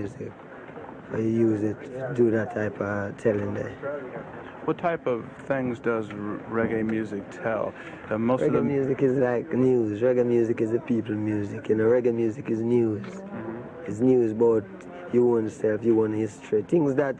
music. I use it to do that type of telling there. What type of things does reggae music tell? Uh, most reggae of the music is like news. Reggae music is the people music. You know, reggae music is news. It's news about your own self, your own history. Things that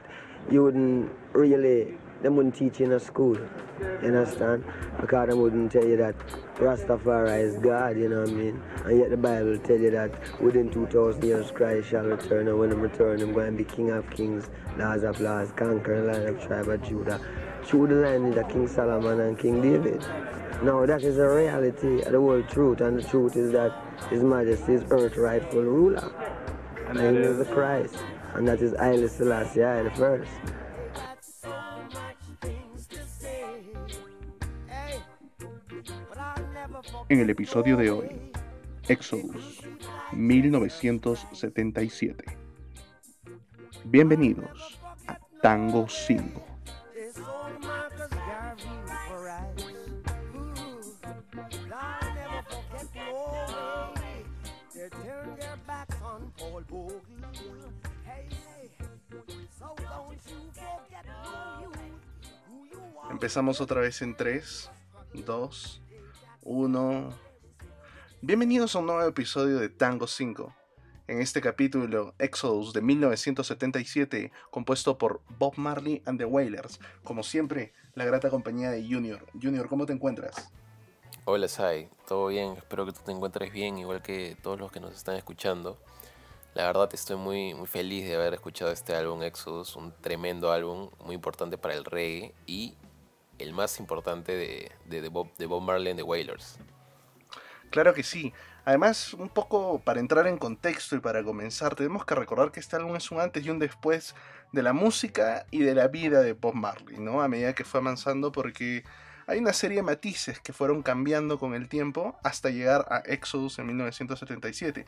you wouldn't really, them wouldn't teach you in a school. You understand? Because they wouldn't tell you that Rastafari is God, you know what I mean? And yet the Bible tell you that within 2,000 years Christ shall return, and when he return, I'm going to be King of Kings, Lords of Lords, conquer the line of tribe of Judah. Through the line is King Solomon and King David. Now that is a reality, the whole truth, and the truth is that His Majesty is earth rightful ruler. and And he is is the Christ, and that is Haile Selassie, I the first. En el episodio de hoy, Exodus 1977. Bienvenidos a Tango 5. They sold Marcus Garvey for rice. Ooh, but I'll never forget Norway. They turned their backs on Paul Bogle. Hey, hey, so don't you forget who you, who you are. Empezamos otra vez en 3, 2, 1. Bienvenidos a un nuevo episodio de Tango 5. En este capítulo, Exodus de 1977, compuesto por Bob Marley and the Wailers. Como siempre, la grata compañía de Junior. Junior, ¿cómo te encuentras? Hola Sai, todo bien, espero que tú te encuentres bien, igual que todos los que nos están escuchando. La verdad estoy muy, muy feliz de haber escuchado este álbum Exodus, un tremendo álbum, muy importante para el reggae y el más importante de, de, de Bob, de Bob Marley and the Wailers. Claro que sí. Además, un poco para entrar en contexto y para comenzar, tenemos que recordar que este álbum es un antes y un después de la música y de la vida de Bob Marley, ¿no? A medida que fue avanzando, porque hay una serie de matices que fueron cambiando con el tiempo hasta llegar a Exodus en 1977.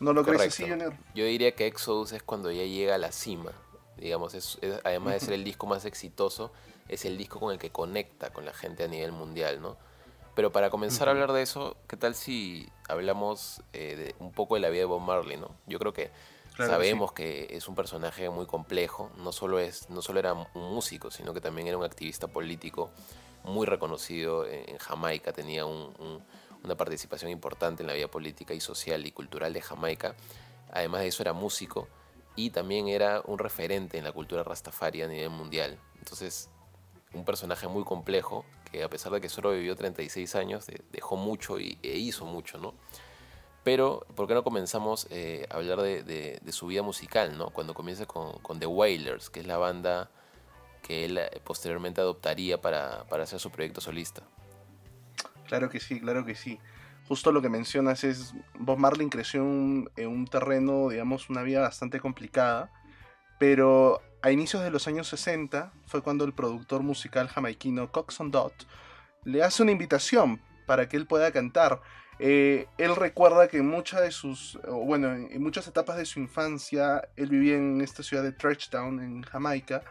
¿No lo crees así. Junior? Yo diría que Exodus es cuando ya llega a la cima. Digamos, es, es- además de ser el disco más exitoso, es el disco con el que conecta con la gente a nivel mundial, ¿no? Pero para comenzar a hablar de eso, ¿qué tal si hablamos eh, de un poco de la vida de Bob Marley, ¿no? Yo creo que Claro que sabemos que es un personaje muy complejo, no solo, es, no solo era un músico, sino que también era un activista político muy reconocido en, en Jamaica, tenía un- un- una participación importante en la vida política y social y cultural de Jamaica. Además de eso era músico y también era un referente en la cultura rastafari a nivel mundial. Entonces, un personaje muy complejo que a pesar de que solo vivió 36 años, de- dejó mucho y, e hizo mucho, ¿no? Pero, ¿por qué no comenzamos eh, a hablar de, su vida musical, ¿no? Cuando comienza con, The Wailers, que es la banda que él eh, posteriormente adoptaría para, para hacer su proyecto solista. Claro que sí, claro que sí. Justo lo que mencionas es, Bob Marley creció en un, en un terreno, digamos, una vida bastante complicada, pero a inicios de los años 60 fue cuando el productor musical jamaiquino Coxon Dot le hace una invitación para que él pueda cantar. Eh, él recuerda que en muchas de sus, bueno, en muchas etapas de su infancia, él vivía en esta ciudad de Trechtown, en Jamaica,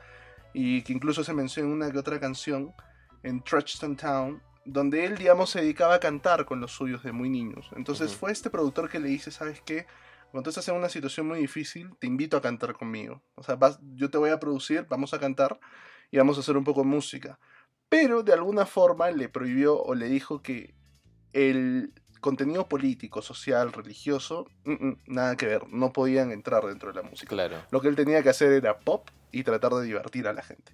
y que incluso se menciona en una que otra canción, en Trechtown Town, donde él, digamos, se dedicaba a cantar con los suyos de muy niños. Entonces fue este productor que le dice, ¿sabes qué? Cuando estás en una situación muy difícil, te invito a cantar conmigo. O sea, vas- yo te voy a producir, vamos a cantar y vamos a hacer un poco de música. Pero de alguna forma le prohibió o le dijo que el contenido político, social, religioso, mm, mm, nada que ver, no podían entrar dentro de la música. Claro. Lo que él tenía que hacer era pop y tratar de divertir a la gente.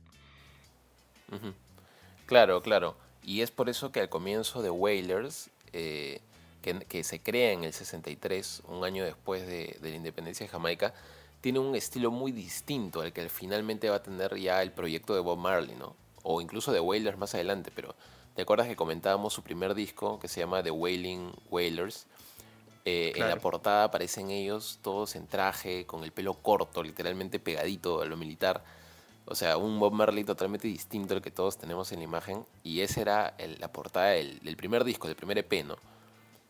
Claro, claro. Y es por eso que al comienzo de Wailers, eh, que, que se crea en el 63, un año después de, de la independencia de Jamaica, tiene un estilo muy distinto al que finalmente va a tener ya el proyecto de Bob Marley, ¿no? O incluso de Wailers más adelante, pero ¿te acuerdas que comentábamos su primer disco que se llama The Wailing Wailers? Eh, En la portada aparecen ellos todos en traje, con el pelo corto, literalmente pegadito a lo militar. O sea, un Bob Marley totalmente distinto al que todos tenemos en la imagen. Y esa era el- la portada del, del primer disco, del primer EP, ¿no?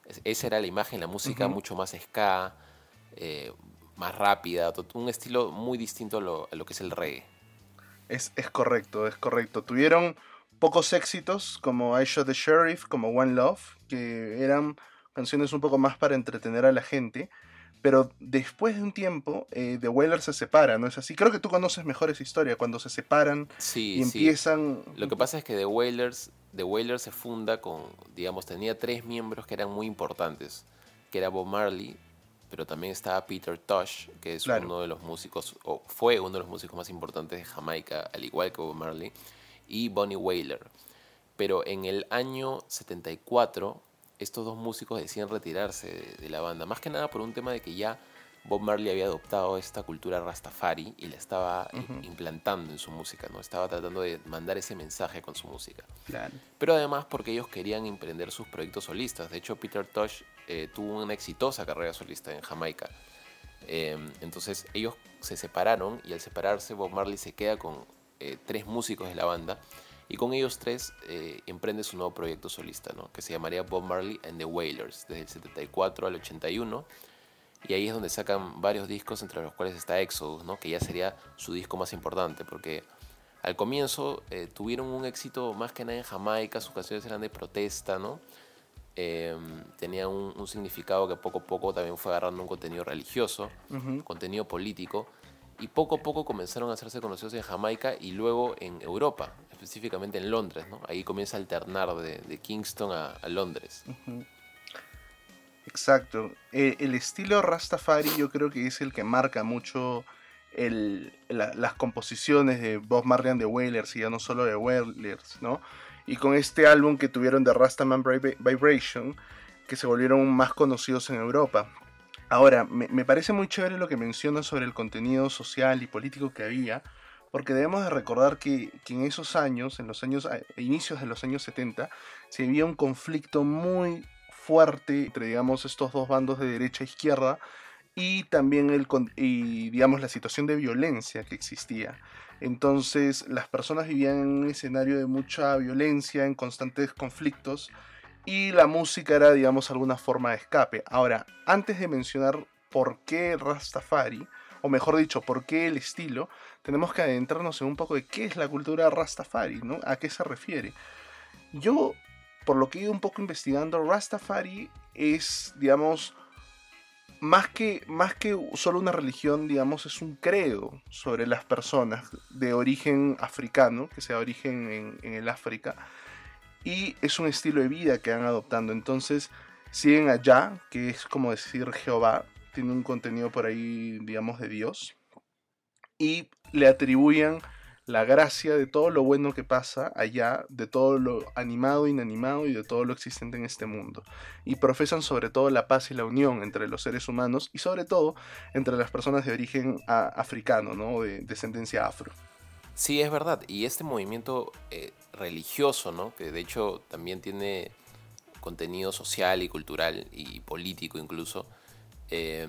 Es- esa era la imagen, la música mucho más ska, eh, más rápida, un estilo muy distinto a lo, a lo que es el reggae. Es, es correcto, es correcto. Tuvieron pocos éxitos como I Shot the Sheriff, como One Love, que eran canciones un poco más para entretener a la gente. Pero después de un tiempo, eh, The Wailers se separa, ¿no es así? Creo que tú conoces mejor esa historia, cuando se separan Sí, y sí. empiezan... Lo que pasa es que The Wailers, The Wailers se funda con, digamos, tenía tres miembros que eran muy importantes, que era Bob Marley, pero también estaba Peter Tosh, que es Claro. uno de los músicos, o fue uno de los músicos más importantes de Jamaica, al igual que Bob Marley, y Bonnie Wailer. Pero en el año 74, estos dos músicos deciden retirarse de, de la banda, más que nada por un tema de que ya Bob Marley había adoptado esta cultura rastafari y la estaba eh, implantando en su música, ¿no? Estaba tratando de mandar ese mensaje con su música. Claro. Pero además porque ellos querían emprender sus proyectos solistas. De hecho, Peter Tosh eh, tuvo una exitosa carrera solista en Jamaica. Eh, entonces ellos se separaron y al separarse Bob Marley se queda con eh, tres músicos de la banda y con ellos tres eh, emprende su nuevo proyecto solista, ¿no? que se llamaría Bob Marley and the Wailers, desde el 74 al 81. Y ahí es donde sacan varios discos, entre los cuales está Exodus, ¿no? que ya sería su disco más importante, porque al comienzo eh, tuvieron un éxito más que nada en Jamaica, sus canciones eran de protesta, ¿no? Eh, tenía un, un significado que poco a poco también fue agarrando un contenido religioso, contenido político, y poco a poco comenzaron a hacerse conocidos en Jamaica y luego en Europa, específicamente en Londres, ¿no? Ahí comienza a alternar de, de Kingston a, Londres. Exacto. Eh, el estilo Rastafari yo creo que es el que marca mucho las composiciones de Bob Marley the Wailers y ya no solo de Wailers, ¿no? Y con este álbum que tuvieron de Rastaman Vibra- Vibration, que se volvieron más conocidos en Europa. Ahora, me, me parece muy chévere lo que mencionas sobre el contenido social y político que había, porque debemos de recordar que, que en esos años, en los años, a inicios de los años 70, se vivía un conflicto muy fuerte entre, digamos, estos dos bandos de derecha e izquierda y también el, y, digamos, la situación de violencia que existía. Entonces, las personas vivían en un escenario de mucha violencia, en constantes conflictos, y la música era, digamos, alguna forma de escape. Ahora, antes de mencionar por qué Rastafari, o mejor dicho, por qué el estilo, tenemos que adentrarnos en un poco de qué es la cultura Rastafari, ¿no? ¿A qué se refiere? Yo, por lo que he ido un poco investigando, Rastafari es, digamos, más que, más que solo una religión, digamos, es un credo sobre las personas de origen africano, que sea origen en, en el África, y es un estilo de vida que han adoptando. Entonces, siguen allá, que es como decir Jehová, tiene un contenido por ahí, digamos, de Dios, y le atribuyen la gracia de todo lo bueno que pasa allá, de todo lo animado, inanimado y de todo lo existente en este mundo. Y profesan sobre todo la paz y la unión entre los seres humanos y sobre todo entre las personas de origen a- africano, ¿no? De descendencia afro. Sí, es verdad. Y este movimiento eh, religioso, ¿no? Que de hecho también tiene contenido social y cultural y político incluso, eh,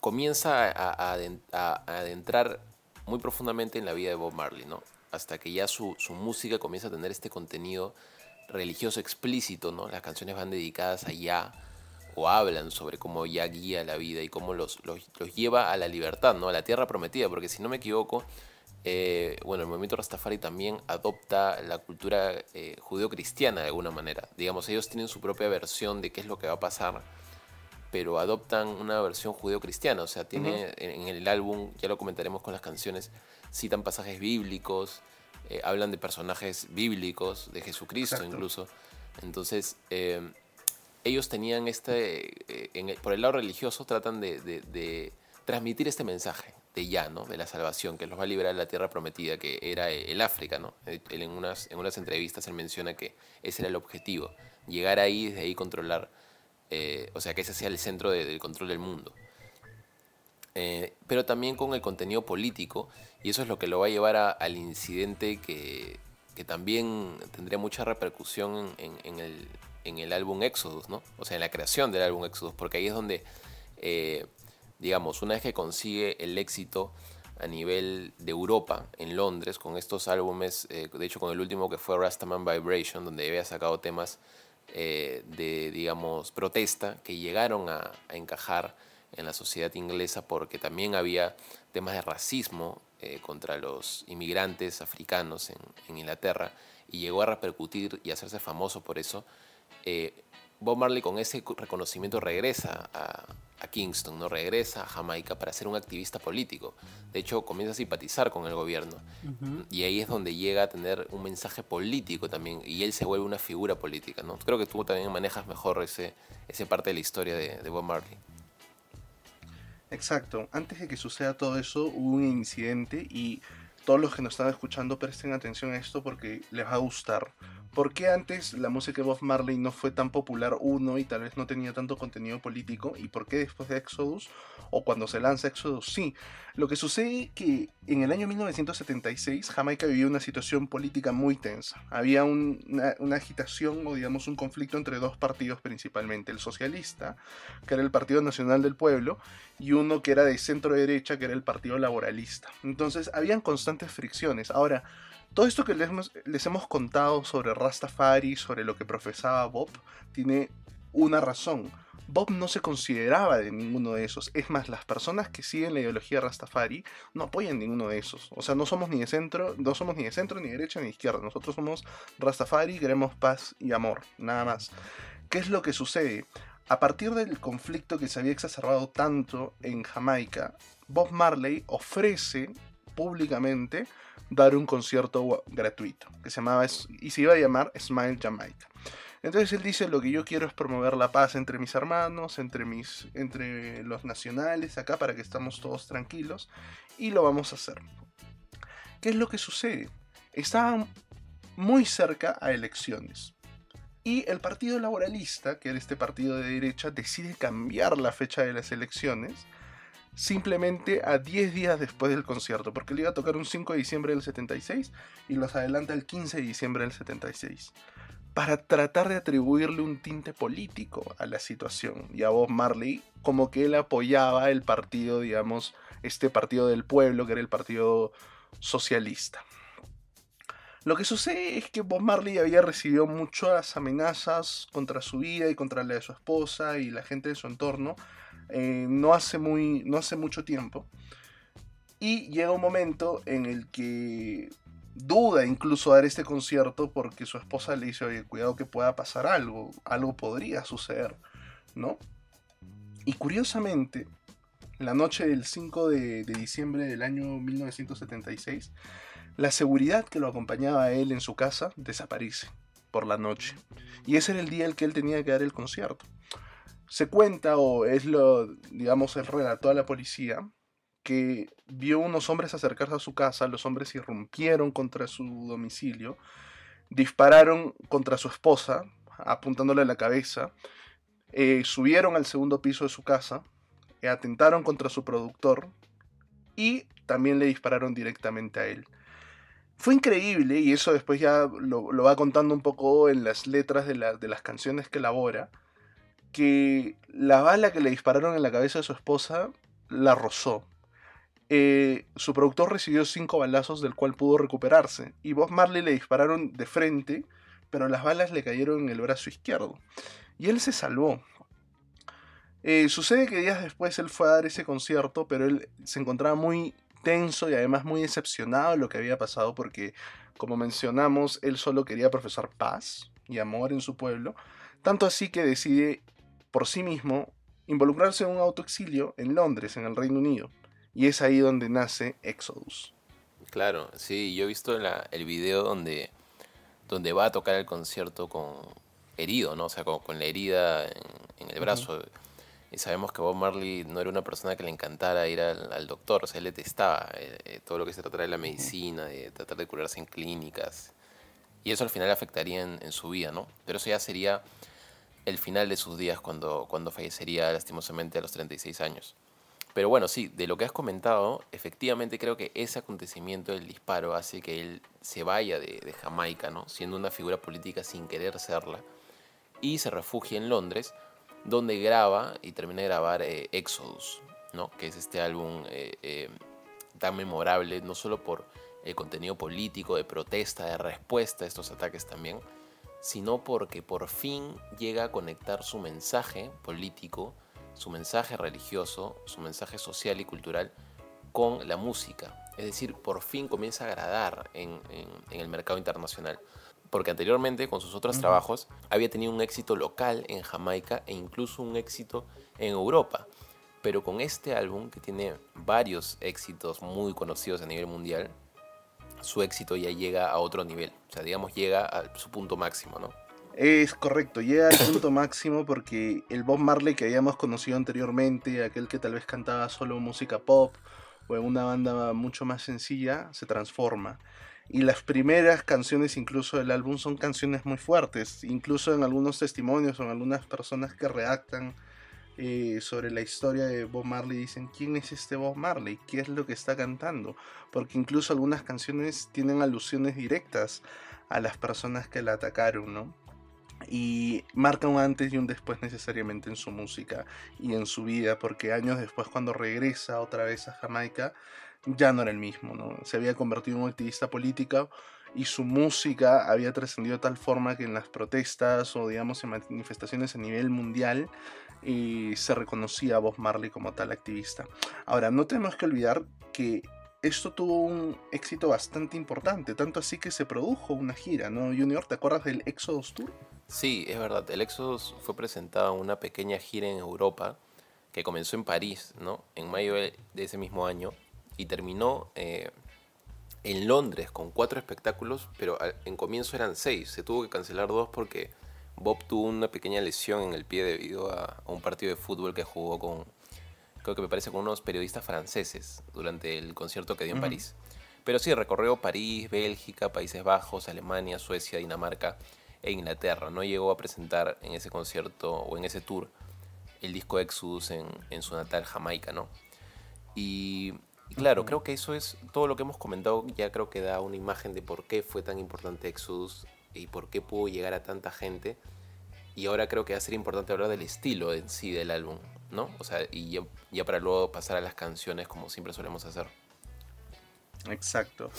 comienza a, a aden- a- a adentrar muy profundamente en la vida de Bob Marley, ¿no? Hasta que ya su, música comienza a tener este contenido religioso explícito, ¿no? Las canciones van dedicadas a Yah o hablan sobre cómo Yah guía la vida y cómo los, los, los lleva a la libertad, ¿no? A la tierra prometida, porque si no me equivoco, eh, bueno, el movimiento Rastafari también adopta la cultura eh, judeo-cristiana de alguna manera. Digamos, ellos tienen su propia versión de qué es lo que va a pasar, pero adoptan una versión judeo-cristiana. O sea, tiene en, en el álbum, ya lo comentaremos con las canciones, citan pasajes bíblicos, eh, hablan de personajes bíblicos, de Jesucristo Exacto. incluso. Entonces, eh, ellos tenían este, en el- por el lado religioso, tratan de, de- de transmitir este mensaje de ya, ¿no? De la salvación, que los va a liberar de la tierra prometida, que era el África, ¿no? Él en unas, en unas entrevistas él menciona que ese era el objetivo, llegar ahí y desde ahí controlar, eh, o sea, que ese sea el centro de- del control del mundo. Eh, pero también con el contenido político, y eso es lo que lo va a llevar al incidente que, que también tendría mucha repercusión en, el, en el álbum Exodus, ¿no? O sea, en la creación del álbum Exodus, porque ahí es donde, eh, digamos, una vez que consigue el éxito a nivel de Europa, en Londres, con estos álbumes, eh, de hecho con el último que fue Rastaman Vibration, donde había sacado temas eh, de, digamos, protesta que llegaron a, encajar en la sociedad inglesa porque también había temas de racismo eh, contra los inmigrantes africanos en Inglaterra y llegó a repercutir y hacerse famoso por eso. Bob Marley con ese reconocimiento regresa a, Kingston, no regresa a Jamaica para ser un activista político. De hecho, comienza a simpatizar con el gobierno. Y ahí es donde llega a tener un mensaje político también. Y él se vuelve una figura política. ¿no? Creo que tú también manejas mejor ese, ese parte de la historia de, de Bob Marley. Exacto. Antes de que suceda todo eso, hubo un incidente y todos los que nos están escuchando presten atención a esto porque les va a gustar. ¿Por qué antes la música de Bob Marley no fue tan popular, uno, y tal vez no tenía tanto contenido político? ¿Y por qué después de Exodus, o cuando se lanza Exodus, sí? Lo que sucede es que en el año 1976 Jamaica vivía una situación política muy tensa. Había una, una, agitación o digamos un conflicto entre dos partidos principalmente, el socialista, que era el Partido Nacional del Pueblo, y uno que era de centro derecha, que era el Partido Laboralista. Entonces habían constantes fricciones. Ahora, todo esto que les hemos, contado sobre Rastafari, sobre lo que profesaba Bob, tiene una razón. Bob no se consideraba de ninguno de esos. Es más, las personas que siguen la ideología Rastafari no apoyan ninguno de esos. O sea, no somos ni de centro, no somos ni de centro, ni de derecha, ni de izquierda. Nosotros somos Rastafari, queremos paz y amor, nada más. ¿Qué es lo que sucede? A partir del conflicto que se había exacerbado tanto en Jamaica, Bob Marley ofrece públicamente dar un concierto gratuito, que se llamaba y se iba a llamar Smile Jamaica. Entonces él dice, lo que yo quiero es promover la paz entre mis hermanos, entre, mis, entre los nacionales, acá para que estamos todos tranquilos, y lo vamos a hacer. ¿Qué es lo que sucede? Estaban muy cerca a elecciones. Y el Partido Laboralista, que era este partido de derecha, decide cambiar la fecha de las elecciones simplemente a 10 días después del concierto, porque le iba a tocar un 5 de diciembre del 76 y los adelanta el 15 de diciembre del 76, para tratar de atribuirle un tinte político a la situación. Y a Bob Marley, como que él apoyaba el partido, digamos, este partido del pueblo, que era el partido socialista. Lo que sucede es que Bob Marley había recibido muchas amenazas contra su vida y contra la de su esposa y la gente de su entorno eh, no, hace muy, no hace mucho tiempo. Y llega un momento en el que duda incluso dar este concierto porque su esposa le dice, oye, cuidado que pueda pasar algo, algo podría suceder, ¿no? Y curiosamente, la noche del 5 de, de, diciembre del año 1976, la seguridad que lo acompañaba a él en su casa desaparece por la noche. Y ese era el día en el que él tenía que dar el concierto se cuenta, o es lo, digamos, el relato a la policía, que vio unos hombres acercarse a su casa, los hombres irrumpieron contra su domicilio, dispararon contra su esposa, apuntándole a la cabeza, eh, subieron al segundo piso de su casa, eh, atentaron contra su productor y también le dispararon directamente a él. Fue increíble, y eso después ya lo, va contando un poco en las letras de, de las canciones que elabora, que la bala que le dispararon en la cabeza de su esposa la rozó. Eh, su productor recibió cinco balazos del cual pudo recuperarse. Y Bob Marley le dispararon de frente, pero las balas le cayeron en el brazo izquierdo. Y él se salvó. Eh, sucede que días después él fue a dar ese concierto, pero él se encontraba muy tenso y además muy decepcionado de lo que había pasado porque, como mencionamos, él solo quería profesar paz y amor en su pueblo. Tanto así que decide por sí mismo involucrarse en un autoexilio en Londres, en el Reino Unido. Y es ahí donde nace Exodus. Claro, sí, yo he visto el video donde, donde va a tocar el concierto con herido, ¿no? O sea, con, la herida en, el brazo. Y sabemos que Bob Marley no era una persona que le encantara ir al, doctor, o sea, él detestaba eh, eh, todo lo que se trata de la medicina, de tratar de curarse en clínicas. Y eso al final afectaría en, en su vida, ¿no? Pero eso ya sería el final de sus días cuando, cuando fallecería lastimosamente a los 36 años. Pero bueno, sí, de lo que has comentado, efectivamente creo que ese acontecimiento del disparo hace que él se vaya de, Jamaica, ¿no? siendo una figura política sin querer serla, y se refugia en Londres, donde graba y termina de grabar eh, Exodus, ¿no? que es este álbum eh, eh, tan memorable, no solo por el contenido político, de protesta, de respuesta a estos ataques también, sino porque por fin llega a conectar su mensaje político, su mensaje religioso, su mensaje social y cultural con la música. Es decir, por fin comienza a agradar en, el mercado internacional. porque anteriormente con sus otros trabajos había tenido un éxito local en Jamaica e incluso un éxito en Europa. Pero con este álbum, que tiene varios éxitos muy conocidos a nivel mundial, su éxito ya llega a otro nivel. O sea, digamos, llega a su punto máximo, ¿no? Es correcto, llega al punto máximo porque el Bob Marley que habíamos conocido anteriormente, aquel que tal vez cantaba solo música pop o en una banda mucho más sencilla, se transforma. Y las primeras canciones incluso del álbum son canciones muy fuertes, incluso en algunos testimonios o algunas personas que redactan eh, sobre la historia de Bob Marley dicen, ¿quién es este Bob Marley? ¿Qué es lo que está cantando? Porque incluso algunas canciones tienen alusiones directas a las personas que la atacaron, ¿no? Y marca un antes y un después necesariamente en su música y en su vida, porque años después cuando regresa otra vez a Jamaica, ya no era el mismo, ¿no? Se había convertido en un activista político y su música había trascendido de tal forma que en las protestas o digamos en manifestaciones a nivel mundial se reconocía a Bob Marley como tal activista. Ahora, no tenemos que olvidar que esto tuvo un éxito bastante importante, tanto así que se produjo una gira, ¿no, Junior? ¿Te acuerdas del Exodus Tour? Sí, es verdad. El Exodus fue presentado en una pequeña gira en Europa que comenzó en París, ¿no? En mayo de ese mismo año y terminó eh, en Londres con cuatro espectáculos, pero en comienzo eran seis. Se tuvo que cancelar dos porque Bob tuvo una pequeña lesión en el pie debido a, un partido de fútbol que jugó con, creo que me parece, con unos periodistas franceses durante el concierto que dio en París. Pero sí, recorrió París, Bélgica, Países Bajos, Alemania, Suecia, Dinamarca e Inglaterra. No llegó a presentar en ese concierto o en ese tour el disco Exodus en, en su natal Jamaica, ¿no? Y, y claro, creo que eso es todo lo que hemos comentado, ya creo que da una imagen de por qué fue tan importante Exodus y por qué pudo llegar a tanta gente. Y ahora creo que va a ser importante hablar del estilo en sí del álbum, ¿no? O sea, y ya, para luego pasar a las canciones como siempre solemos hacer. Exacto.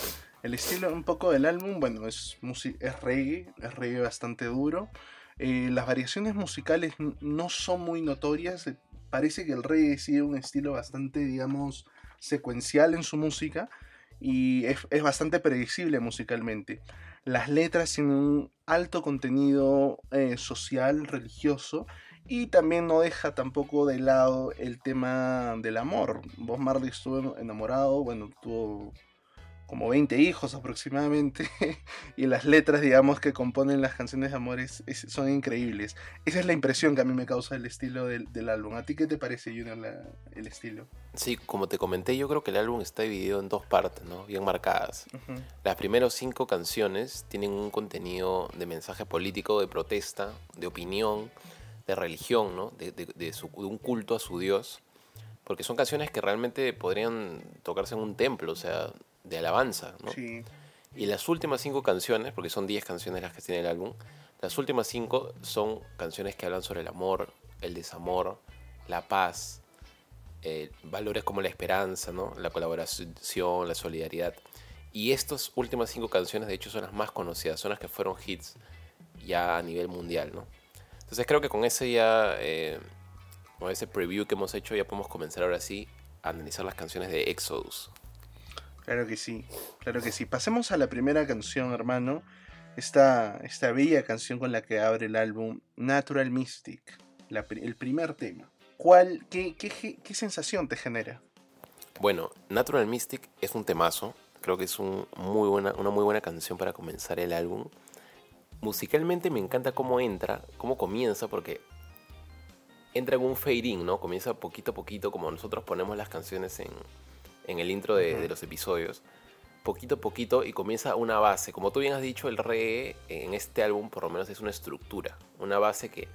El estilo un poco del álbum, bueno, es, es reggae, es reggae bastante duro. Eh, las variaciones musicales no son muy notorias. Eh, parece que el reggae sigue un estilo bastante, digamos, secuencial en su música y es, bastante predecible musicalmente. Las letras tienen un alto contenido eh, social, religioso, y también no deja tampoco de lado el tema del amor. Bob Marley estuvo enamorado, bueno, tuvo como 20 hijos aproximadamente, y las letras, digamos, que componen las canciones de amores son increíbles. Esa es la impresión que a mí me causa el estilo del, álbum. ¿A ti qué te parece, Junior, el estilo? Sí, como te comenté, yo creo que el álbum está dividido en dos partes, ¿no? Bien marcadas. Las primeras cinco canciones tienen un contenido de mensaje político, de protesta, de opinión, de religión, ¿no? De, de un culto a su Dios porque son canciones que realmente podrían tocarse en un templo, o sea, de alabanza, ¿no? Sí. Y las últimas cinco canciones, porque son diez canciones las que tiene el álbum, las últimas cinco son canciones que hablan sobre el amor, el desamor, la paz, eh, valores como la esperanza, ¿no? la colaboración, la solidaridad. Y estas últimas cinco canciones, de hecho, son las más conocidas, son las que fueron hits ya a nivel mundial, ¿no? Entonces creo que con ese ya, eh, con ese preview que hemos hecho, ya podemos comenzar ahora sí a analizar las canciones de Exodus. Claro que sí, claro que sí. Pasemos a la primera canción, hermano. Esta, esta bella canción con la que abre el álbum Natural Mystic, el primer tema. ¿Cuál, qué, qué, sensación te genera? Bueno, Natural Mystic es un temazo. Creo que es una muy buena canción para comenzar el álbum. Musicalmente me encanta cómo entra, cómo comienza, porque entra en un fade in, ¿no? Comienza poquito a poquito, como nosotros ponemos las canciones en, en el intro de, los episodios, poquito a poquito y comienza una base. Como tú bien has dicho, el reggae en este álbum por lo menos es una estructura, una base que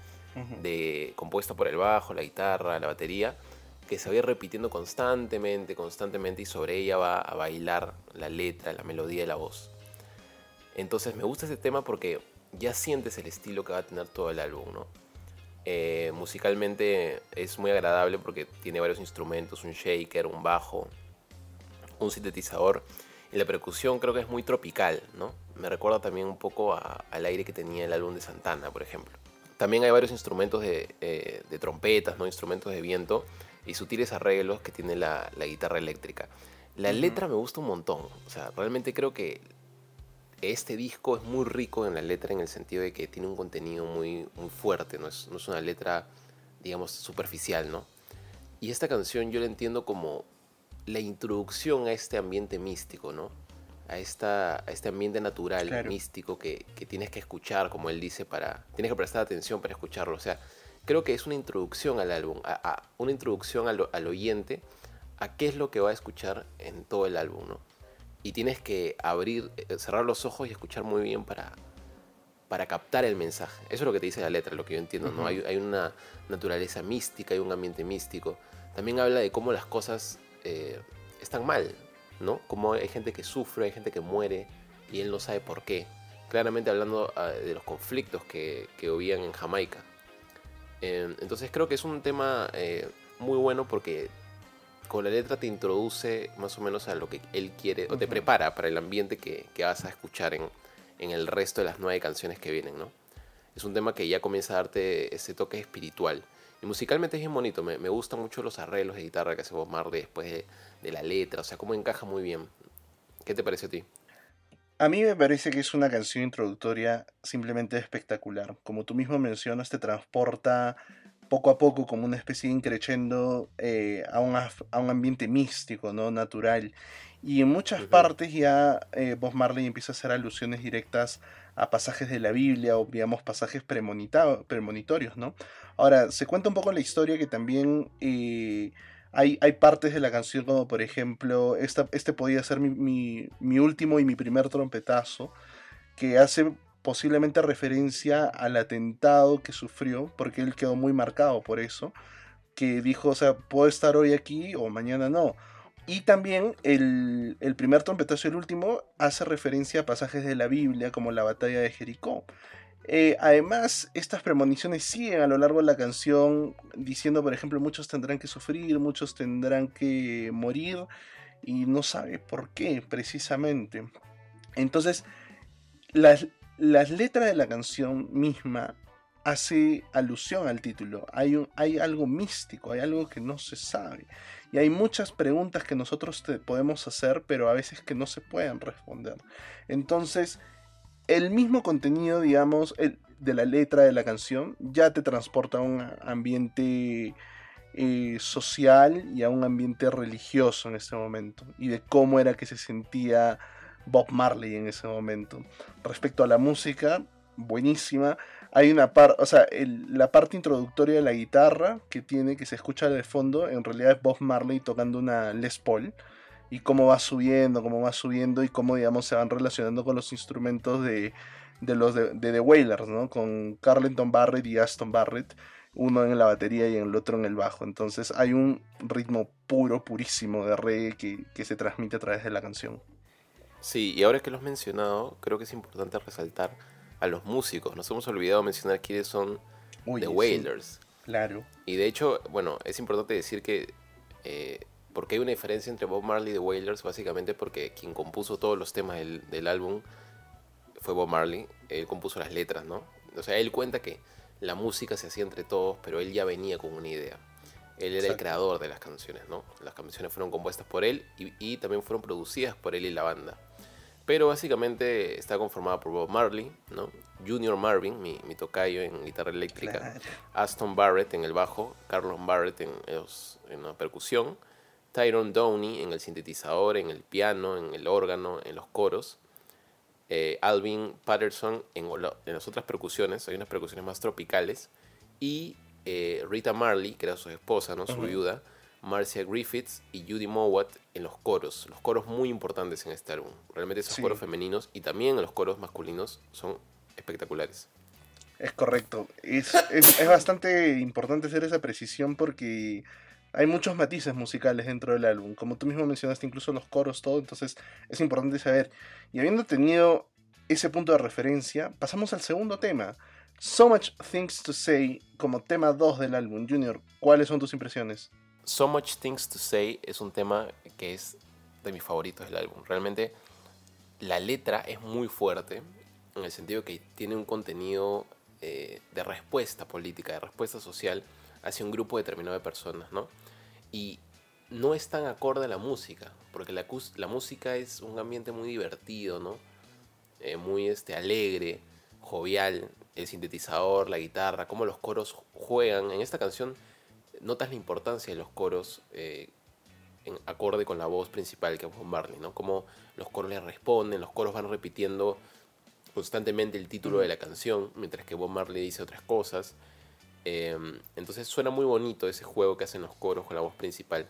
de, compuesta por el bajo, la guitarra, la batería, que se va a ir repitiendo constantemente, constantemente y sobre ella va a bailar la letra, la melodía y la voz. Entonces me gusta este tema porque ya sientes el estilo que va a tener todo el álbum, ¿no? Eh, musicalmente es muy agradable porque tiene varios instrumentos, un shaker, un bajo, un sintetizador. Y la percusión creo que es muy tropical, ¿no? Me recuerda también un poco al aire que tenía el álbum de Santana, por ejemplo. También hay varios instrumentos de, eh, trompetas, ¿no? Instrumentos de viento y sutiles arreglos que tiene la, guitarra eléctrica. La letra me gusta un montón. O sea, realmente creo que este disco es muy rico en la letra en el sentido de que tiene un contenido muy, muy fuerte, no es, no es una letra, digamos, superficial, ¿no? Y esta canción yo la entiendo como la introducción a este ambiente místico, ¿no? A, esta, a este ambiente natural, Claro. místico, que, que tienes que escuchar, como él dice, para. Tienes que prestar atención para escucharlo. O sea, creo que es una introducción al álbum, a, a- una introducción al, al oyente a qué es lo que va a escuchar en todo el álbum, ¿no? Y tienes que abrir, eh, cerrar los ojos y escuchar muy bien para, para captar el mensaje. Eso es lo que te dice la letra, lo que yo entiendo, ¿no? Hay, hay una naturaleza mística, hay un ambiente místico. También habla de cómo las cosas eh, están mal, ¿no? Como hay gente que sufre, hay gente que muere y él no sabe por qué. Claramente hablando ah, de los conflictos que, que vivían en Jamaica. Eh, entonces creo que es un tema eh, muy bueno porque con la letra te introduce más o menos a lo que él quiere, o te prepara para el ambiente que, que vas a escuchar en, en el resto de las nueve canciones que vienen, ¿no? Es un tema que ya comienza a darte ese toque espiritual. Y musicalmente es bien bonito, me, me gustan mucho los arreglos de guitarra que hace Bob Marley después de, de la letra, o sea, cómo encaja muy bien. ¿Qué te parece a ti? A mí me parece que es una canción introductoria simplemente espectacular. Como tú mismo mencionas, te transporta poco a poco como una especie de increchendo eh, a, un, a un ambiente místico, ¿no? Natural. Y en muchas partes ya eh, Bob Marley empieza a hacer alusiones directas a pasajes de la Biblia o, digamos, pasajes premonitorios, ¿no? Ahora, se cuenta un poco la historia que también eh, hay, hay partes de la canción como, por ejemplo, esta, este podía ser mi, mi- mi último y mi primer trompetazo, que hace posiblemente referencia al atentado que sufrió, porque él quedó muy marcado por eso, que dijo, o sea, puedo estar hoy aquí o mañana no. Y también el, el primer trompetazo y el último hace referencia a pasajes de la Biblia como la batalla de Jericó. Eh, además, estas premoniciones siguen a lo largo de la canción diciendo, por ejemplo, muchos tendrán que sufrir, muchos tendrán que morir y no sabe por qué precisamente. Entonces, las, las letras de la canción misma hace alusión al título. Hay, hay algo místico, hay algo que no se sabe. Y hay muchas preguntas que nosotros podemos hacer, pero a veces que no se pueden responder. Entonces, el mismo contenido, digamos, el- de la letra de la canción ya te transporta a un ambiente eh, social y a un ambiente religioso en ese momento. Y de cómo era que se sentía Bob Marley en ese momento. Respecto a la música, buenísima. Hay una parte, o sea, el- la parte introductoria de la guitarra que tiene, que se escucha de fondo, en realidad es Bob Marley tocando una Les Paul. Y cómo va subiendo, cómo va subiendo y cómo, digamos, se van relacionando con los instrumentos de, de los de, The Wailers, ¿no? Con Carlton Barrett y Aston Barrett, uno en la batería y el otro en el bajo. Entonces hay un ritmo puro, purísimo de reggae que se transmite a través de la canción. Sí, y ahora que lo has mencionado, creo que es importante resaltar a los músicos. Nos hemos olvidado mencionar quiénes son The sí, Wailers. claro. Y de hecho, bueno, es importante decir que eh, porque hay una diferencia entre Bob Marley y The Wailers, básicamente porque quien compuso todos los temas del, del álbum fue Bob Marley, él compuso las letras, ¿no? O sea, él cuenta que la música se hacía entre todos, pero él ya venía con una idea. Él era el creador de las canciones, ¿no? Las canciones fueron compuestas por él y, y también fueron producidas por él y la banda. Pero básicamente está conformada por Bob Marley, ¿no? Junior Marvin, mi, mi tocayo en guitarra eléctrica, Claro. Aston Barrett en el bajo, Carlos Barrett en, la percusión, Tyrone Downey en el sintetizador, en el piano, en el órgano, en los coros, eh, Alvin Patterson en, las otras percusiones, hay unas percusiones más tropicales, y eh, Rita Marley, que era su esposa, ¿no? su viuda, Marcia Griffiths y Judy Mowat en los coros, los coros muy importantes en este álbum. Realmente esos Sí. coros femeninos y también los coros masculinos son espectaculares. Es correcto. Es, es, es bastante importante hacer esa precisión porque hay muchos matices musicales dentro del álbum. Como tú mismo mencionaste, incluso los coros, todo. Entonces es importante saber. Y habiendo tenido ese punto de referencia, pasamos al segundo tema. So Much Things to Say como tema 2 del álbum. Junior, ¿cuáles son tus impresiones? So Much Things to Say es un tema que es de mis favoritos del álbum. Realmente la letra es muy fuerte en el sentido que tiene un contenido eh, de respuesta política, de respuesta social hacia un grupo determinado de personas, ¿no? Y no es tan acorde a la música, porque la, música es un ambiente muy divertido, ¿no? eh, muy este, alegre, jovial, el sintetizador, la guitarra, cómo los coros juegan. En esta canción notas la importancia de los coros eh, en acorde con la voz principal que es Bob Marley, ¿no? Cómo los coros le responden, los coros van repitiendo constantemente el título de la canción, mientras que Bob Marley dice otras cosas. Em, entonces suena muy bonito ese juego que hacen los coros con la voz principal.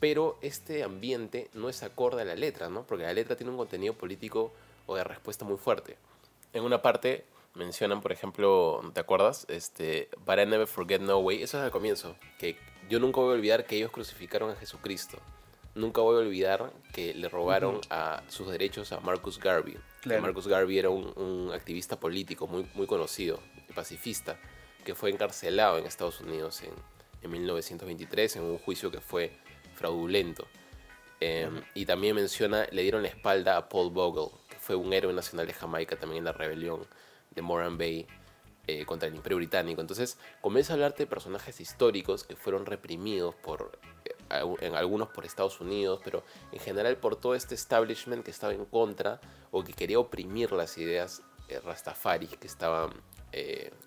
Pero este ambiente no es acorde a la letra, ¿no? Porque la letra tiene un contenido político o de respuesta muy fuerte. En una parte mencionan, por ejemplo, ¿te acuerdas? Este, But I never forget no way. Eso es al comienzo. Que yo nunca voy a olvidar que ellos crucificaron a Jesucristo. Nunca voy a olvidar que le robaron a sus derechos a Marcus Garvey. Marcus Garvey era un, activista político muy, muy conocido, pacifista, que fue encarcelado en Estados Unidos en, en 1923 en un juicio que fue fraudulento. Em, y también menciona, le dieron la espalda a Paul Bogle, que fue un héroe nacional de Jamaica también en la rebelión de Moran Bay eh, contra el Imperio Británico. Entonces comienza a hablarte de personajes históricos que fueron reprimidos por, eh, en algunos por Estados Unidos, pero en general por todo este establishment que estaba en contra o que quería oprimir las ideas eh, que estaban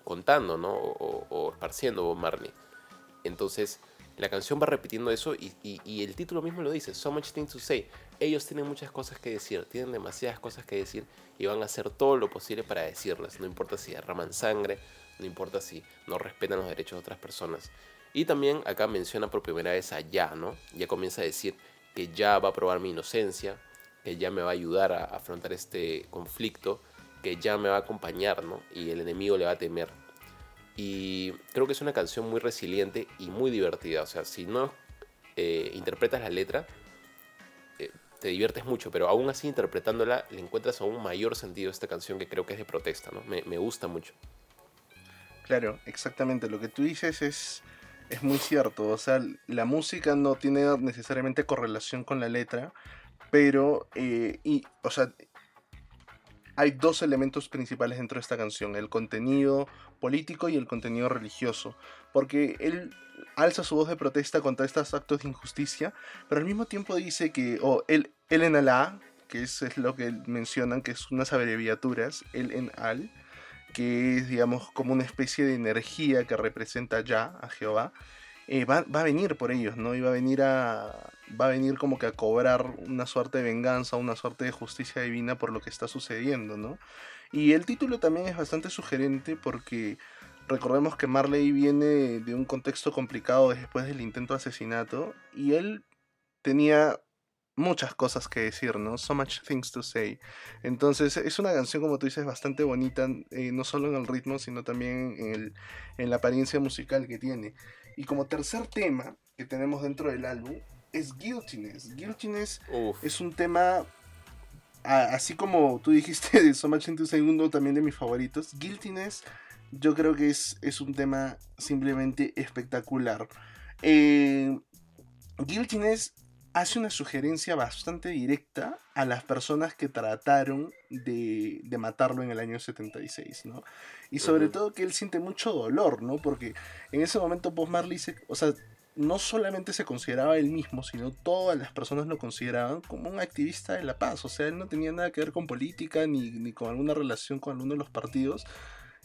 contando ¿no? o, o, esparciendo Bob Marley. Entonces la canción va repitiendo eso y, y, el título mismo lo dice, So Much Things to Say. Ellos tienen muchas cosas que decir, tienen demasiadas cosas que decir y van a hacer todo lo posible para decirlas. No importa si derraman sangre, no importa si no respetan los derechos de otras personas. Y también acá menciona por primera vez a Ya, ¿no? Ya comienza a decir que ya va a probar mi inocencia, que ya me va a ayudar a afrontar este conflicto, que ya me va a acompañar, ¿no? Y el enemigo le va a temer. Y creo que es una canción muy resiliente y muy divertida. O sea, si no eh, interpretas la letra, te diviertes mucho, pero aún así interpretándola le encuentras aún mayor sentido a esta canción que creo que es de protesta, ¿no? Me, gusta mucho. Claro, exactamente. Lo que tú dices es, es muy cierto. O sea, la música no tiene necesariamente correlación con la letra, pero, eh, y, o sea, hay dos elementos principales dentro de esta canción, el contenido político y el contenido religioso, porque él alza su voz de protesta contra estos actos de injusticia, pero al mismo tiempo dice que, o él, en Alá, que es, es, lo que mencionan, que es unas abreviaturas, el en al, que es, digamos, como una especie de energía que representa ya a Jehová, eh, va, a venir por ellos, ¿no? Y va a venir a. Va a venir como que a cobrar una suerte de venganza, una suerte de justicia divina por lo que está sucediendo, ¿no? Y el título también es bastante sugerente porque recordemos que Marley viene de un contexto complicado después del intento de asesinato y él tenía muchas cosas que decir, ¿no? So much things to say. Entonces es una canción, como tú dices, bastante bonita, eh, no solo en el ritmo, sino también en, el, en la apariencia musical que tiene. Y como tercer tema que tenemos dentro del álbum es Guiltiness. Guiltiness es un tema, así como tú dijiste de So Much Into Segundo, también de mis favoritos. Guiltiness yo creo que es, es un tema simplemente espectacular. Eh, Guiltiness hace una sugerencia bastante directa a las personas que trataron de, de matarlo en el año 76, ¿no? Y sobre todo que él siente mucho dolor, ¿no? Porque en ese momento Bob Marley, se, o sea, no solamente se consideraba él mismo, sino todas las personas lo consideraban como un activista de la paz. O sea, él no tenía nada que ver con política ni, ni con alguna relación con alguno de los partidos.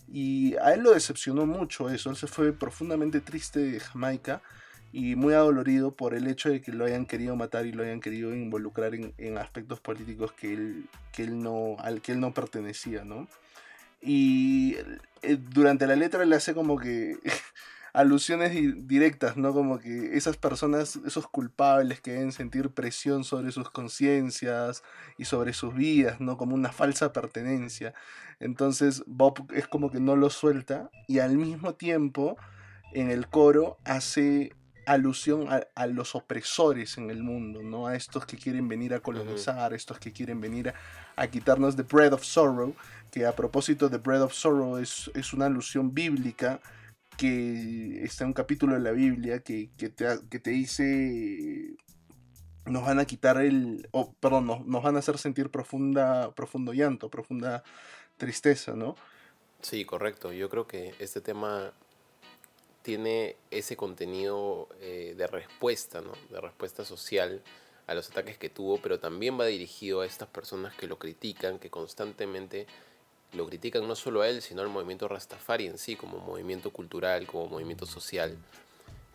Y a él lo decepcionó mucho eso. Él se fue profundamente triste de Jamaica y muy adolorido por el hecho de que lo hayan querido matar y lo hayan querido involucrar en, en aspectos políticos que él, que él no, al que él no pertenecía, ¿no? Y eh, durante la letra le hace como que alusiones directas, ¿no? Como que esas personas, esos culpables que deben sentir presión sobre sus conciencias y sobre sus vidas, ¿no? Como una falsa pertenencia. Entonces Bob es como que no lo suelta y al mismo tiempo en el coro hace alusión a, los opresores en el mundo, ¿no? A estos que quieren venir a colonizar, a estos que quieren venir a, quitarnos the bread of sorrow, que a propósito de bread of sorrow es, es una alusión bíblica que está en un capítulo de la Biblia que, que, te, que te dice nos van a quitar el, oh, perdón, nos, nos, van a hacer sentir profunda, profundo llanto, profunda tristeza, ¿no? Sí, correcto. Yo creo que este tema tiene ese contenido eh, de respuesta, ¿no? de respuesta social a los ataques que tuvo, pero también va dirigido a estas personas que lo critican, que constantemente lo critican no solo a él, sino al movimiento Rastafari en sí, como movimiento cultural, como movimiento social.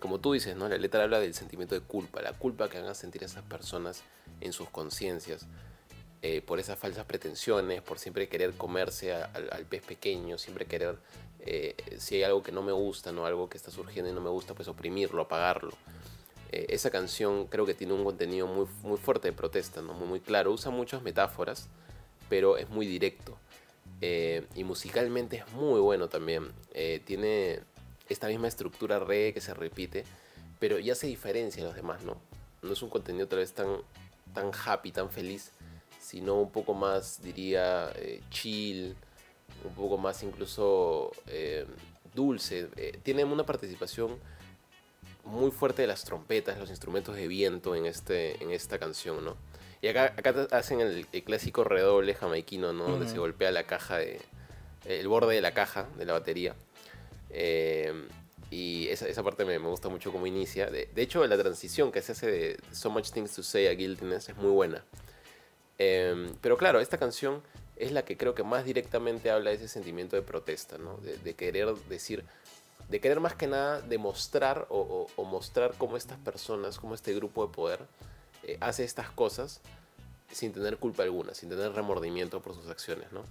Como tú dices, ¿no? La letra habla del sentimiento de culpa, la culpa que van a sentir esas personas en sus conciencias eh, por esas falsas pretensiones, por siempre querer comerse al pez pequeño, siempre querer, eh, si hay algo que no me gusta, ¿no? algo que está surgiendo y no me gusta, pues oprimirlo, apagarlo. Eh, esa canción creo que tiene un contenido muy, muy fuerte de protesta, ¿no? muy, muy claro, usa muchas metáforas, pero es muy directo. y musicalmente es muy bueno también. tiene esta misma estructura reggae que se repite, pero ya se diferencia de los demás, ¿no? No es un contenido tal vez tan, tan happy, tan feliz, sino un poco más, diría, eh, chill, un poco más incluso eh, dulce. Eh, tiene una participación muy fuerte de las trompetas, los instrumentos de viento en, este, en esta canción, ¿no? Y acá, acá hacen el, clásico redoble jamaiquino, ¿no? Donde se golpea la caja de... el borde de la caja de la batería. y esa, esa parte me, me, gusta mucho cómo inicia. De, de, hecho, la transición que se hace de So Much Things to Say a Guiltiness es muy buena. Em, pero claro, esta canción es la que creo que más directamente habla de ese sentimiento de protesta, ¿no? de, querer decir, de querer más que nada demostrar o, mostrar cómo estas personas, cómo este grupo de poder eh, hace estas cosas sin tener culpa alguna, sin tener remordimiento por sus acciones, ¿no?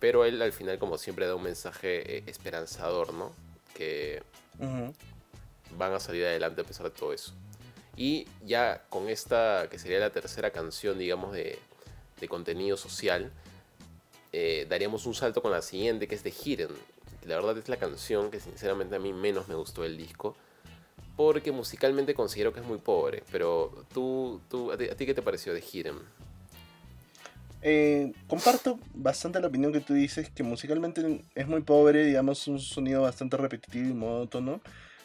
Pero él al final, como siempre, da un mensaje eh, esperanzador, ¿no? Que van a salir adelante a pesar de todo eso. Y ya con esta, que sería la tercera canción, digamos, de, contenido social, eh, daríamos un salto con la siguiente, que es de Hidden. La verdad es la canción que sinceramente a mí menos me gustó del disco, porque musicalmente considero que es muy pobre. Pero tú, tú ¿a, ti, qué te pareció de Hidden? Eh, comparto bastante la opinión que tú dices, que musicalmente es muy pobre, digamos, un sonido bastante repetitivo y monótono.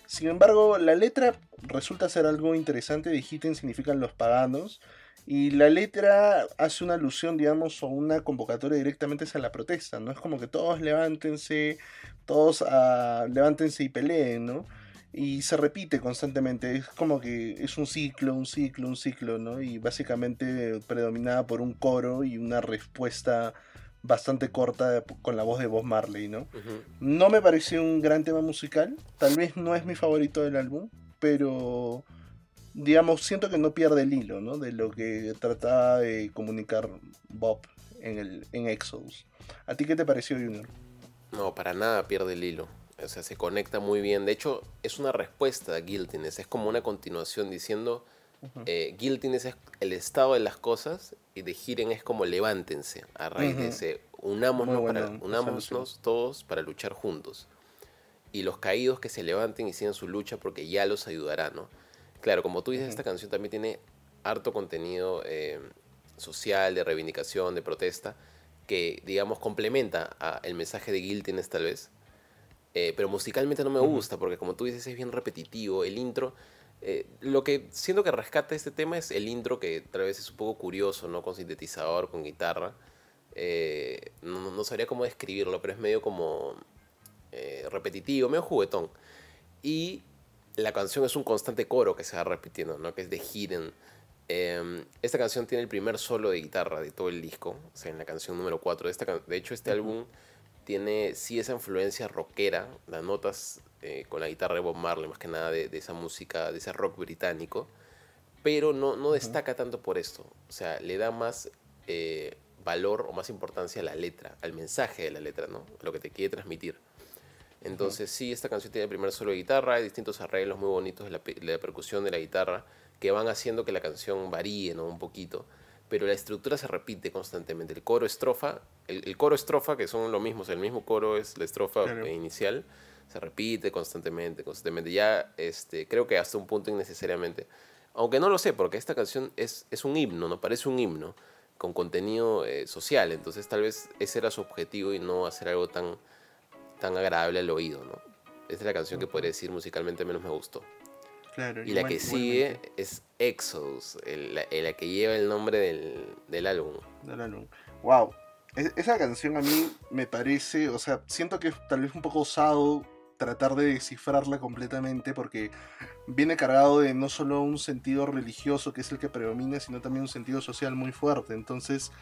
Sin embargo, la letra resulta ser algo interesante. De Hitten significan los paganos. Y la letra hace una alusión, digamos, o una convocatoria directamente a la protesta, ¿no? Es como que todos levántense, todos uh, levántense y peleen, ¿no? Y se repite constantemente, es como que es un ciclo, un ciclo, un ciclo, ¿no? Y básicamente predominada por un coro y una respuesta bastante corta con la voz de Bob Marley, ¿no? No me pareció un gran tema musical, tal vez no es mi favorito del álbum, pero digamos, siento que no pierde el hilo, ¿no? De lo que trataba de comunicar Bob en, el, en Exodus. ¿A ti qué te pareció, Junior? No, para nada pierde el hilo. O sea, se conecta muy bien. De hecho, es una respuesta a Guiltiness. Es como una continuación diciendo, uh Guiltiness es el estado de las cosas y de Giren es como levántense a raíz de ese unámonos, para, unámonos todos para luchar juntos. Y los caídos que se levanten y sigan su lucha porque ya los ayudará, ¿no? Claro, como tú dices, esta canción también tiene harto contenido eh, social, de reivindicación, de protesta, que, digamos, complementa a el mensaje de Guiltiness tal vez. Eh, pero musicalmente no me gusta, porque como tú dices, es bien repetitivo. El intro eh, lo que siento que rescata este tema es el intro, que tal vez es un poco curioso, ¿no? Con sintetizador, con guitarra. Eh, no, sabría cómo describirlo, pero es medio como repetitivo, medio juguetón. Y la canción es un constante coro que se va repitiendo, ¿no? Que es de Hidden. Em, esta canción tiene el primer solo de guitarra de todo el disco, o sea, en la canción número 4. De, de hecho, este álbum tiene sí esa influencia rockera, las notas eh, con la guitarra de Bob Marley, más que nada de, esa música, de ese rock británico, pero no, no destaca tanto por esto, o sea, le da más eh, valor o más importancia a la letra, al mensaje de la letra, ¿no? Lo que te quiere transmitir. Entonces, sí, esta canción tiene el primer solo de guitarra, hay distintos arreglos muy bonitos de la, percusión de la guitarra que van haciendo que la canción varíe ¿no? un poquito, pero la estructura se repite constantemente. El coro estrofa, el, coro estrofa, que son lo mismo, el mismo coro es la estrofa inicial, se repite constantemente, constantemente. Ya este, creo que hasta un punto innecesariamente. Aunque no lo sé, porque esta canción es, es un himno, ¿no? Parece un himno con contenido eh, social. Entonces tal vez ese era su objetivo y no hacer algo tan, tan agradable al oído, ¿no? Esta es la canción que podría decir musicalmente menos me gustó. Claro, y la que sigue es Exodus, la, que lleva el nombre del, del álbum. Del álbum. Wow. esa canción a mí me parece, o sea, siento que es tal vez un poco osado tratar de descifrarla completamente porque viene cargado de no solo un sentido religioso que es el que predomina, sino también un sentido social muy fuerte. Entonces,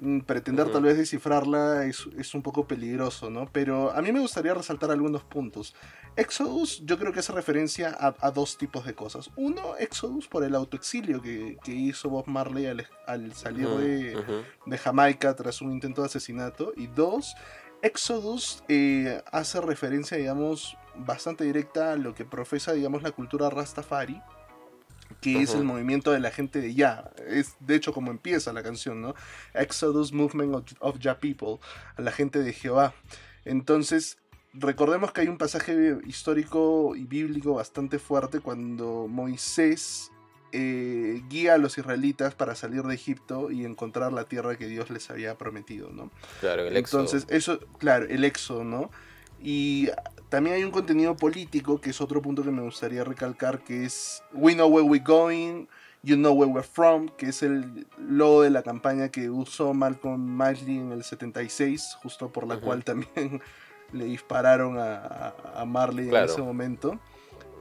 mm, pretender tal vez descifrarla es, es un poco peligroso, ¿no? Pero a mí me gustaría resaltar algunos puntos. Exodus yo creo que hace referencia a, a dos tipos de cosas. Uno, Exodus por el autoexilio que, que hizo Bob Marley al, al salir de, de Jamaica tras un intento de asesinato. Y dos, Exodus eh, hace referencia, digamos, bastante directa a lo que profesa, digamos, la cultura Rastafari, que es el movimiento de la gente de Ya. Es de hecho como empieza la canción, ¿no? Exodus Movement of, of Ya People, a la gente de Jehová. Entonces, recordemos que hay un pasaje histórico y bíblico bastante fuerte cuando Moisés eh, guía a los israelitas para salir de Egipto y encontrar la tierra que Dios les había prometido, ¿no? Claro, el éxodo. Entonces, eso, claro, el éxodo, ¿no? Y también hay un contenido político, que es otro punto que me gustaría recalcar, que es We know where we're going, you know where we're from, que es el logo de la campaña que usó Malcolm Miley en el 76, justo por la cual también le dispararon a, a- a Marley Claro. en ese momento.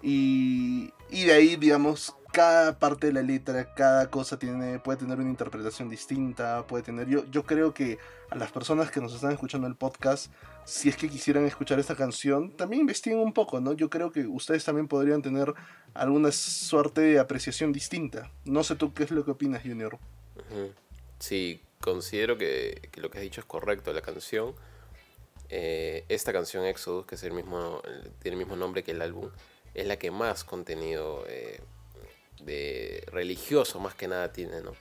Y, y de ahí, digamos, cada parte de la letra, cada cosa tiene, puede tener una interpretación distinta, puede tener... Yo, yo creo que a las personas que nos están escuchando el podcast, si es que quisieran escuchar esta canción, también investiguen un poco, ¿no? Yo creo que ustedes también podrían tener alguna suerte de apreciación distinta. No sé tú qué es lo que opinas, Junior. Sí, considero que, que lo que has dicho es correcto. La canción, eh, esta canción Exodus, que es el mismo, tiene el mismo nombre que el álbum, es la que más contenido eh, de religioso más que nada tiene, ¿no?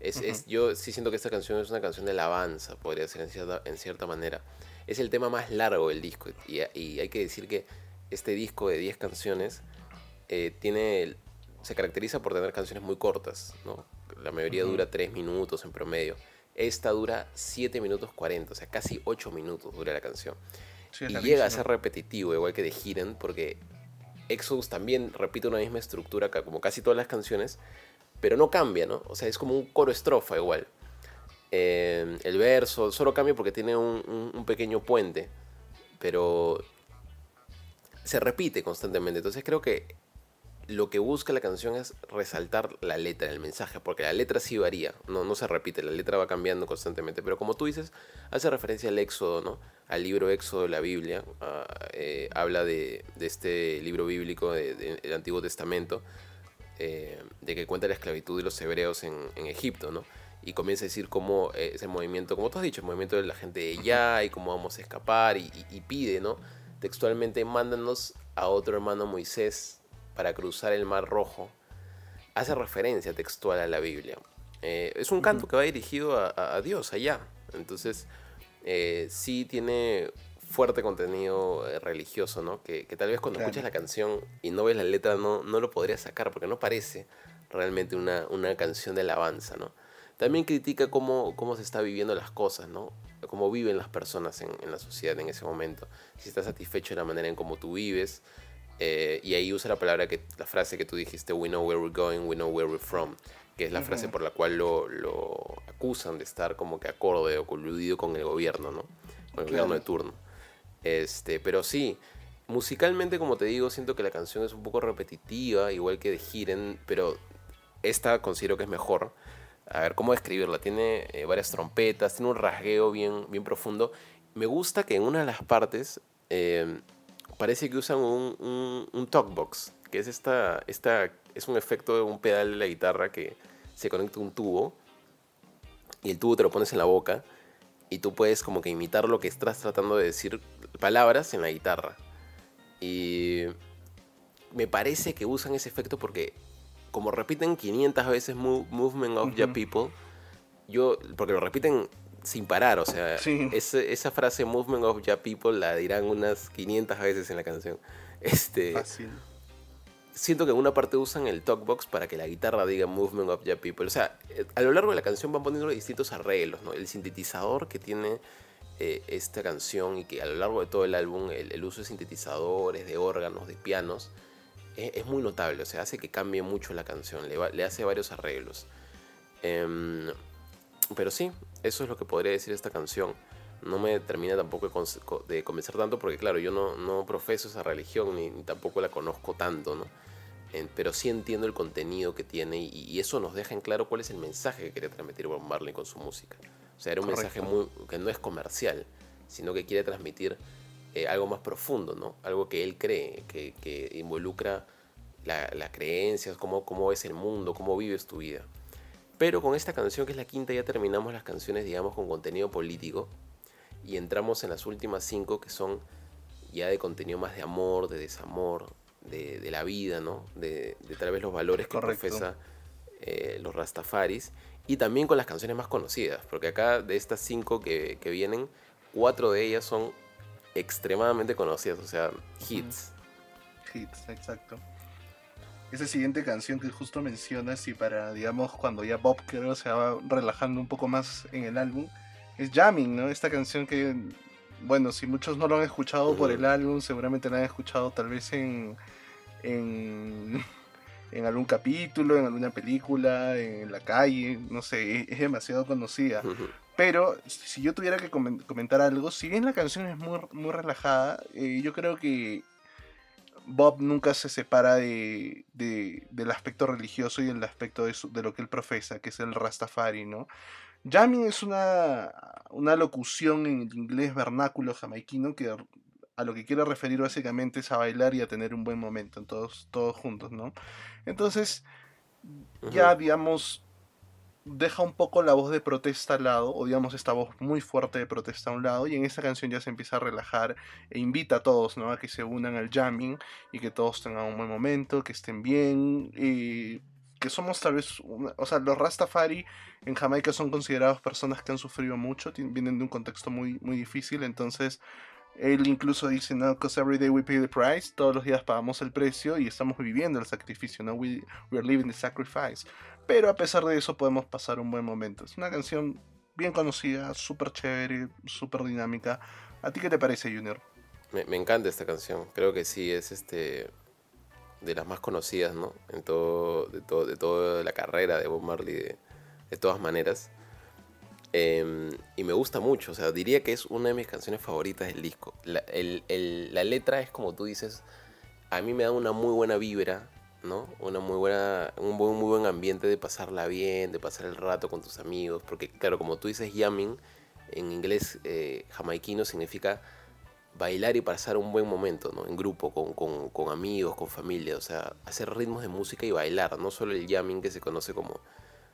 Es, es- yo sí siento que esta canción es una canción de alabanza, podría ser en cierta, en cierta manera. Es el tema más largo del disco y, y hay que decir que este disco de 10 canciones eh, tiene se caracteriza por tener canciones muy cortas, ¿no? La mayoría Ujú. dura 3 minutos en promedio. Esta dura 7 minutos 40, o sea, casi 8 minutos dura la canción. Sí, y llega a ser repetitivo, igual que de Hidden, porque Exodus también repite una misma estructura como casi todas las canciones, pero no cambia, ¿no? O sea, es como un coro estrofa igual. Eh, el verso solo cambia porque tiene un- un pequeño puente, pero se repite constantemente. Entonces creo que lo que busca la canción es resaltar la letra, el mensaje, porque la letra sí varía, no, se repite, la letra va cambiando constantemente, pero como tú dices, hace referencia al Éxodo, ¿no? Al libro Éxodo de la Biblia, ah, eh, habla de, este libro bíblico de- de- del Antiguo Testamento, eh, de que cuenta la esclavitud de los hebreos en, Egipto, ¿no? Y comienza a decir cómo eh, ese movimiento, como tú has dicho, el movimiento de la gente de allá y cómo vamos a escapar y, y- y pide, ¿no? Textualmente, mándanos a otro hermano Moisés para cruzar el Mar Rojo. Hace referencia textual a la Biblia. Eh, es un canto que va dirigido a, a- a Dios allá. Entonces, eh, sí tiene fuerte contenido eh, religioso, ¿no? Que, que tal vez cuando Claro. escuchas la canción y no ves la letra no, no lo podrías sacar porque no parece realmente una, una canción de alabanza, ¿no? También critica cómo, cómo se está viviendo las cosas, ¿no? Cómo viven las personas en, en la sociedad en ese momento. Si estás satisfecho de la manera en cómo tú vives. Eh, y ahí usa la palabra, que la frase que tú dijiste, we know where we're going, we know where we're from. Que es la frase Ujú. por la cual lo, lo acusan de estar como que acorde o coludido con el gobierno, ¿no? Con el gobierno Claro. de turno. Este, pero sí, musicalmente, como te digo, siento que la canción es un poco repetitiva, igual que de Hiren, pero esta considero que es mejor. A ver, ¿cómo describirla? Tiene eh, varias trompetas, tiene un rasgueo bien, bien profundo. Me gusta que en una de las partes eh, parece que usan un, un, un talkbox, que es esta, esta, es un efecto de un pedal de la guitarra que se conecta a un tubo y el tubo te lo pones en la boca y tú puedes como que imitar lo que estás tratando de decir palabras en la guitarra. Y me parece que usan ese efecto porque como repiten 500 veces "Mo- Movement of Ujú. People, yo, porque lo repiten sin parar, o sea, Sí. esa frase Movement of Ya People la dirán unas 500 veces en la canción. Este, Fácil. siento que en una parte usan el talkbox para que la guitarra diga Movement of Ya People. O sea, eh, a lo largo de la canción van poniendo distintos arreglos, ¿no? El sintetizador que tiene eh, esta canción y que a lo largo de todo el álbum el, el uso de sintetizadores, de órganos, de pianos, eh, es muy notable. O sea, hace que cambie mucho la canción, le, va- le hace varios arreglos. Em, pero sí, eso es lo que podría decir esta canción. no me termina tampoco de con- co- de convencer tanto porque claro, yo no, no profeso esa religión ni, ni tampoco la conozco tanto, ¿no? En- pero sí entiendo el contenido que tiene y, y eso nos deja en claro cuál es el mensaje que quería transmitir Bob Marley con su música. O sea, era un mensaje muy, que no es comercial, sino que quiere transmitir eh, algo más profundo, ¿no? Algo que él cree, que, que involucra la, la creencias, cómo, cómo es el mundo, cómo vives tu vida. Pero con esta canción, que es la quinta, ya terminamos las canciones, digamos, con contenido político y entramos en las últimas cinco que son ya de contenido más de amor, de desamor, de, de la vida, ¿no? De, de tal vez los valores que Correcto. profesa eh, los Rastafaris y también con las canciones más conocidas, porque acá de estas cinco que, que vienen, cuatro de ellas son extremadamente conocidas, o sea, hits. Hits, exacto. Esa siguiente canción que justo mencionas y para, digamos, cuando ya Bob creo se va relajando un poco más en el álbum, es Jamming, ¿no? Esta canción que, bueno, si muchos no lo han escuchado por el álbum, seguramente la han escuchado tal vez en, en, en algún capítulo, en alguna película, en la calle, no sé, es, es demasiado conocida. Pero si yo tuviera que comen- comentar algo, si bien la canción es muy, muy relajada, eh, yo creo que Bob nunca se separa de, de- del aspecto religioso y del aspecto de, su- de lo que él profesa, que es el Rastafari, ¿no? Jamming es una, una locución en el inglés vernáculo jamaiquino que a lo que quiere referir básicamente es a bailar y a tener un buen momento, en todos, todos juntos, ¿no? Entonces, ya digamos, deja un poco la voz de protesta al lado, o digamos esta voz muy fuerte de protesta a un lado, y en esta canción ya se empieza a relajar e invita a todos ¿no? a que se unan al jamming y que todos tengan un buen momento, que estén bien, y que somos tal vez, o sea, los Rastafari en Jamaica son considerados personas que han sufrido mucho, vienen de un contexto muy, muy difícil, entonces él incluso dice, no, because every day we pay the price, todos los días pagamos el precio y estamos viviendo el sacrificio, ¿no? We, we are living the sacrifice. Pero a pesar de eso podemos pasar un buen momento. Es una canción bien conocida, súper chévere, súper dinámica. ¿A ti qué te parece, Junior? Me, me encanta esta canción. Creo que sí es este de las más conocidas, ¿no? En todo, de, todo, de toda la carrera de Bob Marley, de, de todas maneras. Em, y me gusta mucho, o sea, diría que es una de mis canciones favoritas del disco. La, el- el- la letra es como tú dices, a mí me da una muy buena vibra, ¿no? Una muy buena, un buen, muy buen ambiente de pasarla bien, de pasar el rato con tus amigos, porque claro, como tú dices, jamming en inglés eh, jamaiquino significa bailar y pasar un buen momento, ¿no? En grupo, con, con- con amigos, con familia, o sea, hacer ritmos de música y bailar, no solo el jamming que se conoce como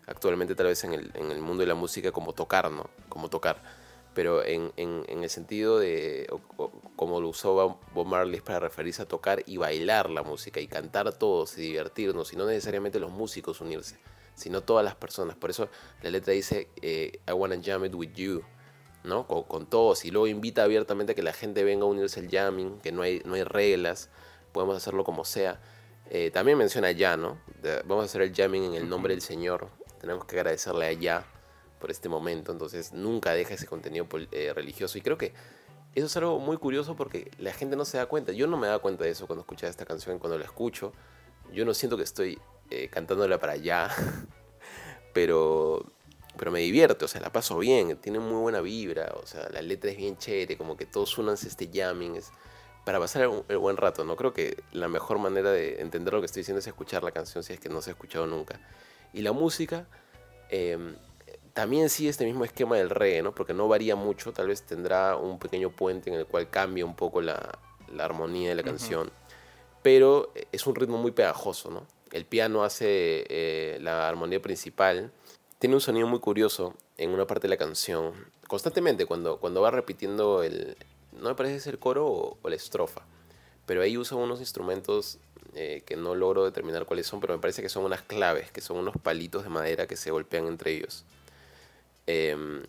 actualmente tal vez en el, en el mundo de la música como tocar, ¿no? Como tocar. Pero en, en- el sentido de, como lo usó Bob- Marley para referirse a tocar y bailar la música y cantar todos y divertirnos, y no necesariamente los músicos unirse, sino todas las personas. Por eso la letra dice, eh, I wanna jam it with you, ¿no? Con, todos, y luego invita abiertamente a que la gente venga a unirse al jamming, que no hay, no hay reglas, podemos hacerlo como sea. Eh, también menciona ya, ¿no? Vamos a hacer el jamming en el nombre del Señor. Tenemos que agradecerle a ya por este momento. Entonces nunca deja ese contenido eh, religioso. Y creo que eso es algo muy curioso porque la gente no se da cuenta. Yo no me da cuenta de eso cuando escuchaba esta canción. Cuando la escucho, yo no siento que estoy eh, cantándola para allá. pero, pero me divierte, o sea, la paso bien. Tiene muy buena vibra. O sea, la letra es bien chévere. Como que todos unanse este jamming. Es, para pasar el buen rato, ¿no? Creo que la mejor manera de entender lo que estoy diciendo es escuchar la canción si es que no se ha escuchado nunca. Y la música eh, también sigue este mismo esquema del reggae, ¿no? Porque no varía mucho, tal vez tendrá un pequeño puente en el cual cambia un poco la, la armonía de la canción. Pero es un ritmo muy pegajoso, ¿no? El piano hace eh, la armonía principal. Tiene un sonido muy curioso en una parte de la canción. Constantemente, cuando, cuando va repitiendo el... No me parece es el coro o, o la estrofa. Pero ahí usa unos instrumentos eh, que no logro determinar cuáles son, pero me parece que son unas claves, que son unos palitos de madera que se golpean entre ellos. Em,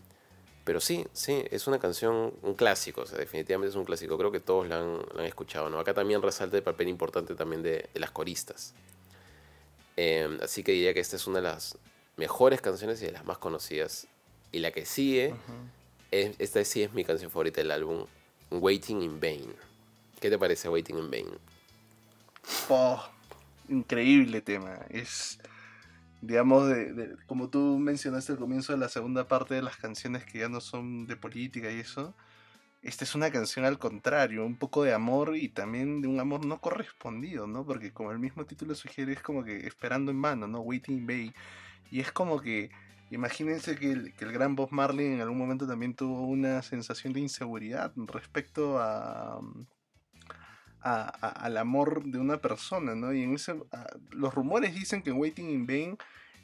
pero sí, sí, es una canción, un clásico, o sea, definitivamente es un clásico. Creo que todos la han, la han escuchado, ¿no? Acá también resalta el papel importante también de, de las coristas. Em, así que diría que esta es una de las mejores canciones y de las más conocidas. Y la que sigue, es- esta sí es mi canción favorita del álbum, Waiting in Vain. ¿Qué te parece Waiting in Vain? Oh, increíble tema. Es. digamos, de, como tú mencionaste al comienzo de la segunda parte de las canciones que ya no son de política y eso, esta es una canción al contrario, un poco de amor y también de un amor no correspondido, ¿no? Porque como el mismo título sugiere, es como que esperando en vano, ¿no? Waiting in Bay. Y es como que, imagínense que el gran Bob Marley en algún momento también tuvo una sensación de inseguridad respecto a, a- a- al amor de una persona, ¿no? Y en ese, a- los rumores dicen que Waiting in Vain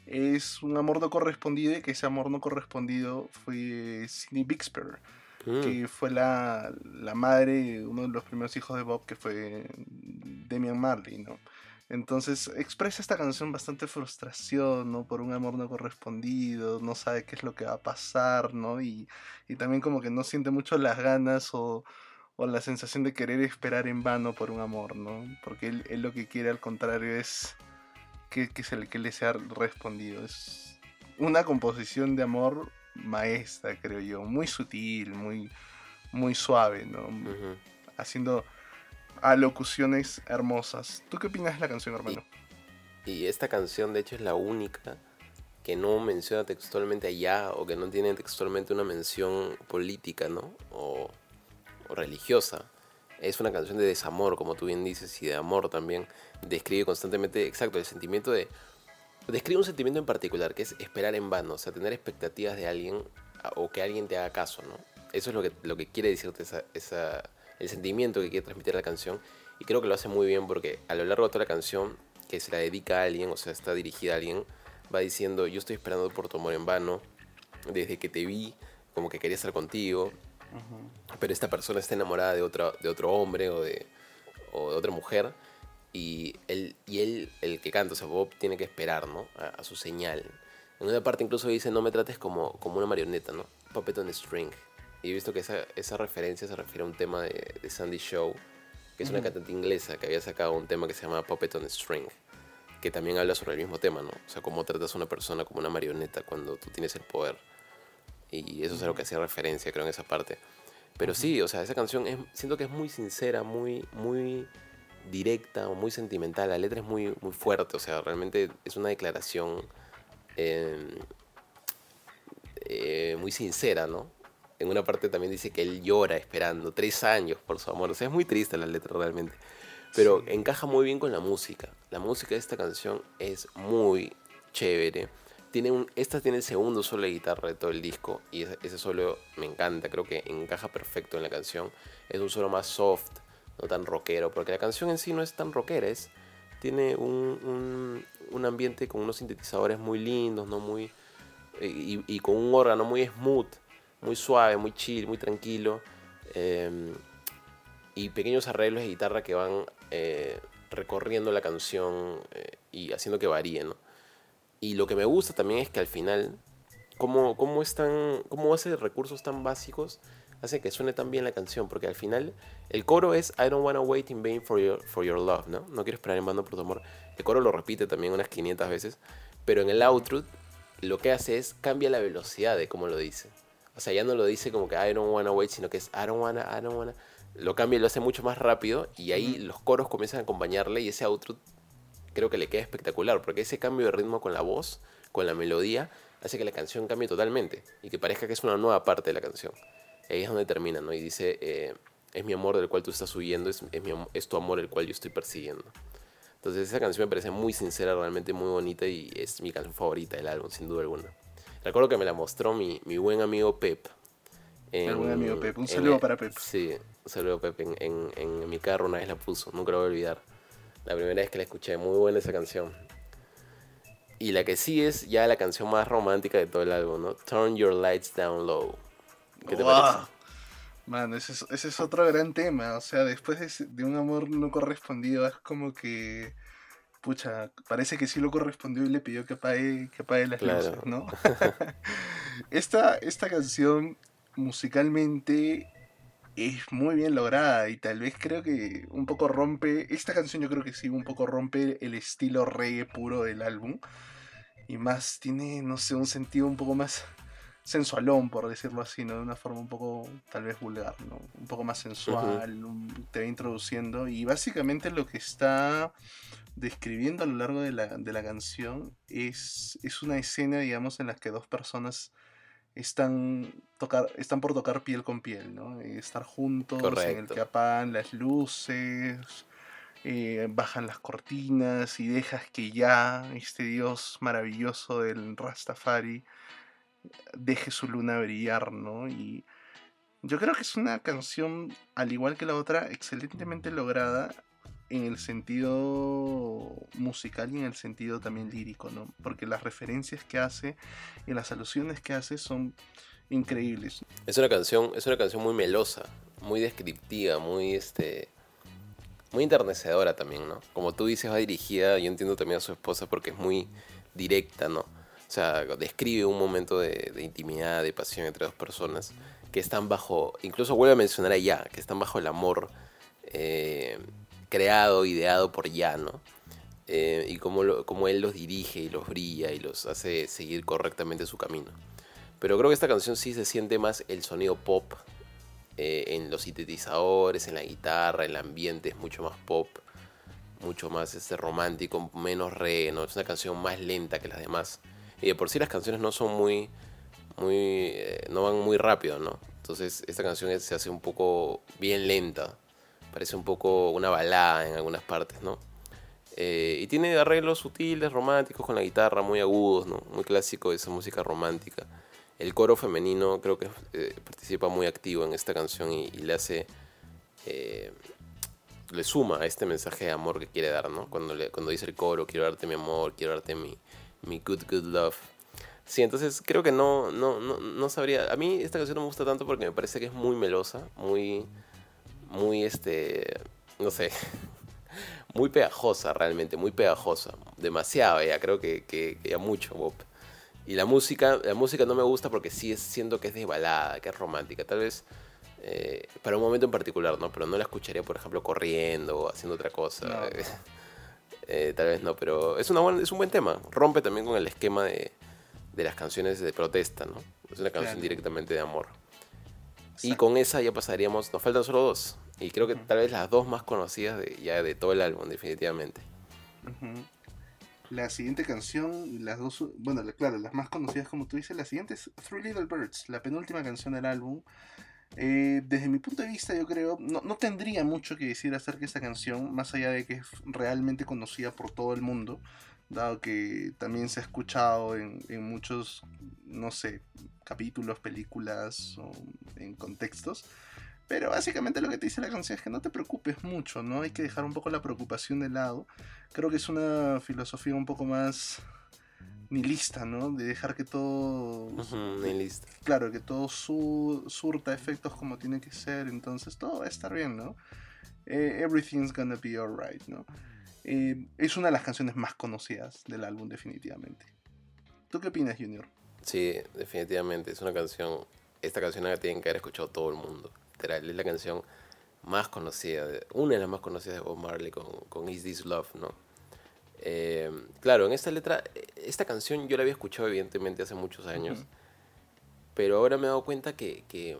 es un amor no correspondido y que ese amor no correspondido fue Cindy Bixper, Mm. que fue la, la madre de uno de los primeros hijos de Bob, que fue Damian Marley, ¿no? Entonces expresa esta canción bastante frustración, ¿no? Por un amor no correspondido, no sabe qué es lo que va a pasar, ¿no? Y, y también como que no siente mucho las ganas o, o la sensación de querer esperar en vano por un amor, ¿no? Porque él, él lo que quiere al contrario es que, que, se le, que le sea respondido. Es una composición de amor maestra, creo yo, muy sutil, muy, muy suave, ¿no? Haciendo alocuciones hermosas. ¿Tú qué opinas de la canción, hermano? Y esta canción, de hecho, es la única que no menciona textualmente allá o que no tiene textualmente una mención política, ¿no? O, religiosa. Es una canción de desamor, como tú bien dices, y de amor también. Describe constantemente, exacto, el sentimiento de... Describe un sentimiento en particular, que es esperar en vano, o sea, tener expectativas de alguien o que alguien te haga caso, ¿no? Eso es lo que, lo que quiere decirte esa, esa, el sentimiento que quiere transmitir la canción. Y creo que lo hace muy bien porque a lo largo de toda la canción, que se la dedica a alguien, o sea, está dirigida a alguien, va diciendo, yo estoy esperando por tu amor en vano, desde que te vi, como que quería estar contigo, pero esta persona está enamorada de, otra, de otro hombre o de, o de otra mujer, y él, y él, el que canta, o sea, Bob, tiene que esperar, ¿no? A, a su señal. En una parte incluso dice, no me trates como, como una marioneta, ¿no? Puppet on a string. Y he visto que esa, esa referencia se refiere a un tema de, de Sandy Show, que es una cantante inglesa que había sacado un tema que se llama Puppet on a String, que también habla sobre el mismo tema, ¿no? O sea, cómo tratas a una persona como una marioneta cuando tú tienes el poder. Y eso es a lo que hacía referencia, creo, en esa parte. Pero sí, o sea, esa canción es, siento que es muy sincera, muy, muy directa, muy sentimental. La letra es muy, muy fuerte, o sea, realmente es una declaración eh, eh, muy sincera, ¿no? En una parte también dice que él llora esperando tres años por su amor. O sea, es muy triste la letra realmente. Pero encaja muy bien con la música. La música de esta canción es muy chévere. Tiene un, esta tiene el segundo solo de guitarra de todo el disco. Y ese, solo me encanta. Creo que encaja perfecto en la canción. Es un solo más soft, no tan rockero. Porque la canción en sí no es tan rockera. Es, tiene un, un, un ambiente con unos sintetizadores muy lindos, ¿no? Muy, y, y con un órgano muy smooth, muy suave, muy chill, muy tranquilo. eh, y pequeños arreglos de guitarra que van eh, recorriendo la canción eh, y haciendo que varíe, ¿no? Y lo que me gusta también es que al final, cómo, cómo, están, cómo hace recursos tan básicos, hace que suene tan bien la canción, porque al final el coro es I don't wanna wait in vain for your, for your love, ¿no? No quiero esperar en vano por tu amor. El coro lo repite también unas 500 veces, pero en el outro lo que hace es cambia la velocidad de cómo lo dice. O sea, ya no lo dice como que I don't wanna wait, sino que es I don't wanna, I don't wanna. Lo cambia y lo hace mucho más rápido y ahí los coros comienzan a acompañarle y ese outro creo que le queda espectacular porque ese cambio de ritmo con la voz, con la melodía, hace que la canción cambie totalmente y que parezca que es una nueva parte de la canción. Ahí es donde termina, ¿no? Y dice, eh, es mi amor del cual tú estás huyendo, es, es, mi, es tu amor el cual yo estoy persiguiendo. Entonces esa canción me parece muy sincera, realmente muy bonita y es mi canción favorita del álbum, sin duda alguna. Recuerdo que me la mostró mi, mi buen amigo Pep. El buen amigo Pep. Un en saludo el- para Pep. Sí, un saludo Pep. En, en- en mi carro una vez la puso, nunca lo voy a olvidar. La primera vez que la escuché, muy buena esa canción. Y la que sí es ya la canción más romántica de todo el álbum, ¿no? Turn Your Lights Down Low. ¿Qué te Wow. parece? Mano, ese es, ese es otro gran tema. O sea, después de un amor no correspondido, es como que. Pucha, parece que sí lo correspondió y le pidió que apague, que apague las Claro. luces, ¿no? esta, esta canción musicalmente es muy bien lograda y tal vez creo que un poco rompe. Esta canción yo creo que sí, un poco rompe el estilo reggae puro del álbum. Y más tiene, no sé, un sentido un poco más sensualón, por decirlo así, ¿no? De una forma un poco, tal vez vulgar, ¿no? Un poco más sensual, un- te va introduciendo. Y básicamente lo que está describiendo a lo largo de la, de la canción es, es una escena, digamos, en la que dos personas están, tocar, están por tocar piel con piel, ¿no? Eh, Estar juntos, en el que apagan las luces, eh, bajan las cortinas y dejas que ya este dios maravilloso del Rastafari deje su luna brillar, ¿no? Y yo creo que es una canción, al igual que la otra, excelentemente lograda en el sentido musical y en el sentido también lírico, ¿no? Porque las referencias que hace y las alusiones que hace son increíbles. Es una canción, es una canción muy melosa, muy descriptiva, muy este muy enternecedora también, ¿no? Como tú dices, va dirigida, yo entiendo también a su esposa porque es muy directa, ¿no? O sea, describe un momento de, intimidad, de pasión entre dos personas que están bajo, incluso vuelve a mencionar a Ya, que están bajo el amor eh, creado, ideado por Ya, ¿no? Eh, y cómo, lo- cómo él los dirige y los brilla y los hace seguir correctamente su camino. Pero creo que esta canción sí se siente más el sonido pop eh, en los sintetizadores, en la guitarra, el ambiente es mucho más pop, mucho más este, romántico, menos reggae, ¿no? Es una canción más lenta que las demás. Y de por sí las canciones no son muy, muy, eh, no van muy rápido, ¿no? Entonces esta canción se hace un poco bien lenta, parece un poco una balada en algunas partes, ¿no? Eh, y tiene arreglos sutiles, románticos con la guitarra, muy agudos, ¿no? Muy clásico de esa música romántica. El coro femenino creo que eh, participa muy activo en esta canción y, le hace... eh, le suma a este mensaje de amor que quiere dar, ¿no? Cuando, cuando dice el coro, quiero darte mi amor, quiero darte mi, mi good, good love. Sí, entonces creo que no, no, no, no sabría... A mí esta canción no me gusta tanto porque me parece que es muy melosa, muy... Muy, este... No sé. Muy pegajosa realmente, muy pegajosa. Demasiado ya, creo que, que, que ya mucho, Bob. Y la música, la música no me gusta porque sí es, siento que es de balada, que es romántica. Tal vez eh, para un momento en particular, ¿no? Pero no la escucharía, por ejemplo, corriendo o haciendo otra cosa. No, no. Eh, tal vez no, pero es, una buena- es un buen tema. Rompe también con el esquema de, de las canciones de protesta, ¿no? Es una canción Claro. directamente de amor. Y con esa ya pasaríamos, nos faltan solo dos. Y creo que tal vez las dos más conocidas de, ya de todo el álbum, definitivamente. La siguiente canción, las dos, bueno, la- claro, las más conocidas como tú dices, la siguiente es Three Little Birds, la penúltima canción del álbum. Eh, desde mi punto de vista, yo creo, no, no tendría mucho que decir acerca de esta canción, más allá de que es realmente conocida por todo el mundo, dado que también se ha escuchado en, en muchos, no sé, capítulos, películas o en contextos. Pero básicamente lo que te dice la canción es que no te preocupes mucho, ¿no? Hay que dejar un poco la preocupación de lado. Creo que es una filosofía un poco más nihilista, ¿no? De dejar que todo, Ujú, ni listo. claro, que todo su- surta efectos como tiene que ser, entonces todo va a estar bien, ¿no? Eh, everything's gonna be alright, ¿no? Eh, es una de las canciones más conocidas del álbum, definitivamente. ¿Tú qué opinas, Junior? Sí, definitivamente. Es una canción. Esta canción la tienen que haber escuchado todo el mundo. Literal, es la canción más conocida, una de las más conocidas de Bob Marley con, con Is This Love, ¿no? Eh, claro, en esta letra, esta canción yo la había escuchado evidentemente hace muchos años, pero ahora me he dado cuenta que, que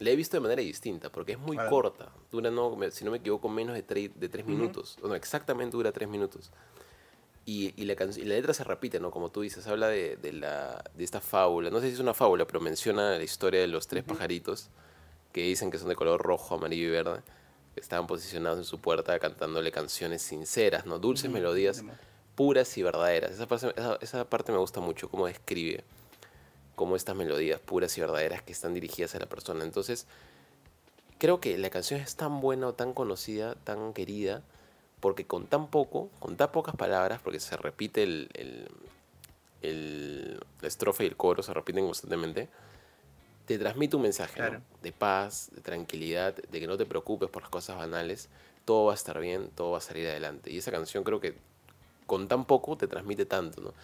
la he visto de manera distinta, porque es muy ver. corta, dura, no, si no me equivoco, menos de, tre- de tres minutos, no, exactamente dura tres minutos. Y, y la, y la letra se repite, ¿no? Como tú dices, habla de, de la, de esta fábula. No sé si es una fábula, pero menciona la historia de los tres pajaritos que dicen que son de color rojo, amarillo y verde. Que estaban posicionados en su puerta cantándole canciones sinceras, ¿no? Dulces Ujú, melodías demás. puras y verdaderas. Esa parte, esa, esa parte me gusta mucho, cómo describe cómo estas melodías puras y verdaderas que están dirigidas a la persona. Entonces, creo que la canción es tan buena o tan conocida, tan querida, porque con tan poco, con tan pocas palabras, porque se repite el, el, el- la estrofa y el coro, se repiten constantemente, te transmite un mensaje de paz, de tranquilidad, de que no te preocupes por las cosas banales, todo va a estar bien, todo va a salir adelante. Y esa canción creo que con tan poco te transmite tanto, ¿no?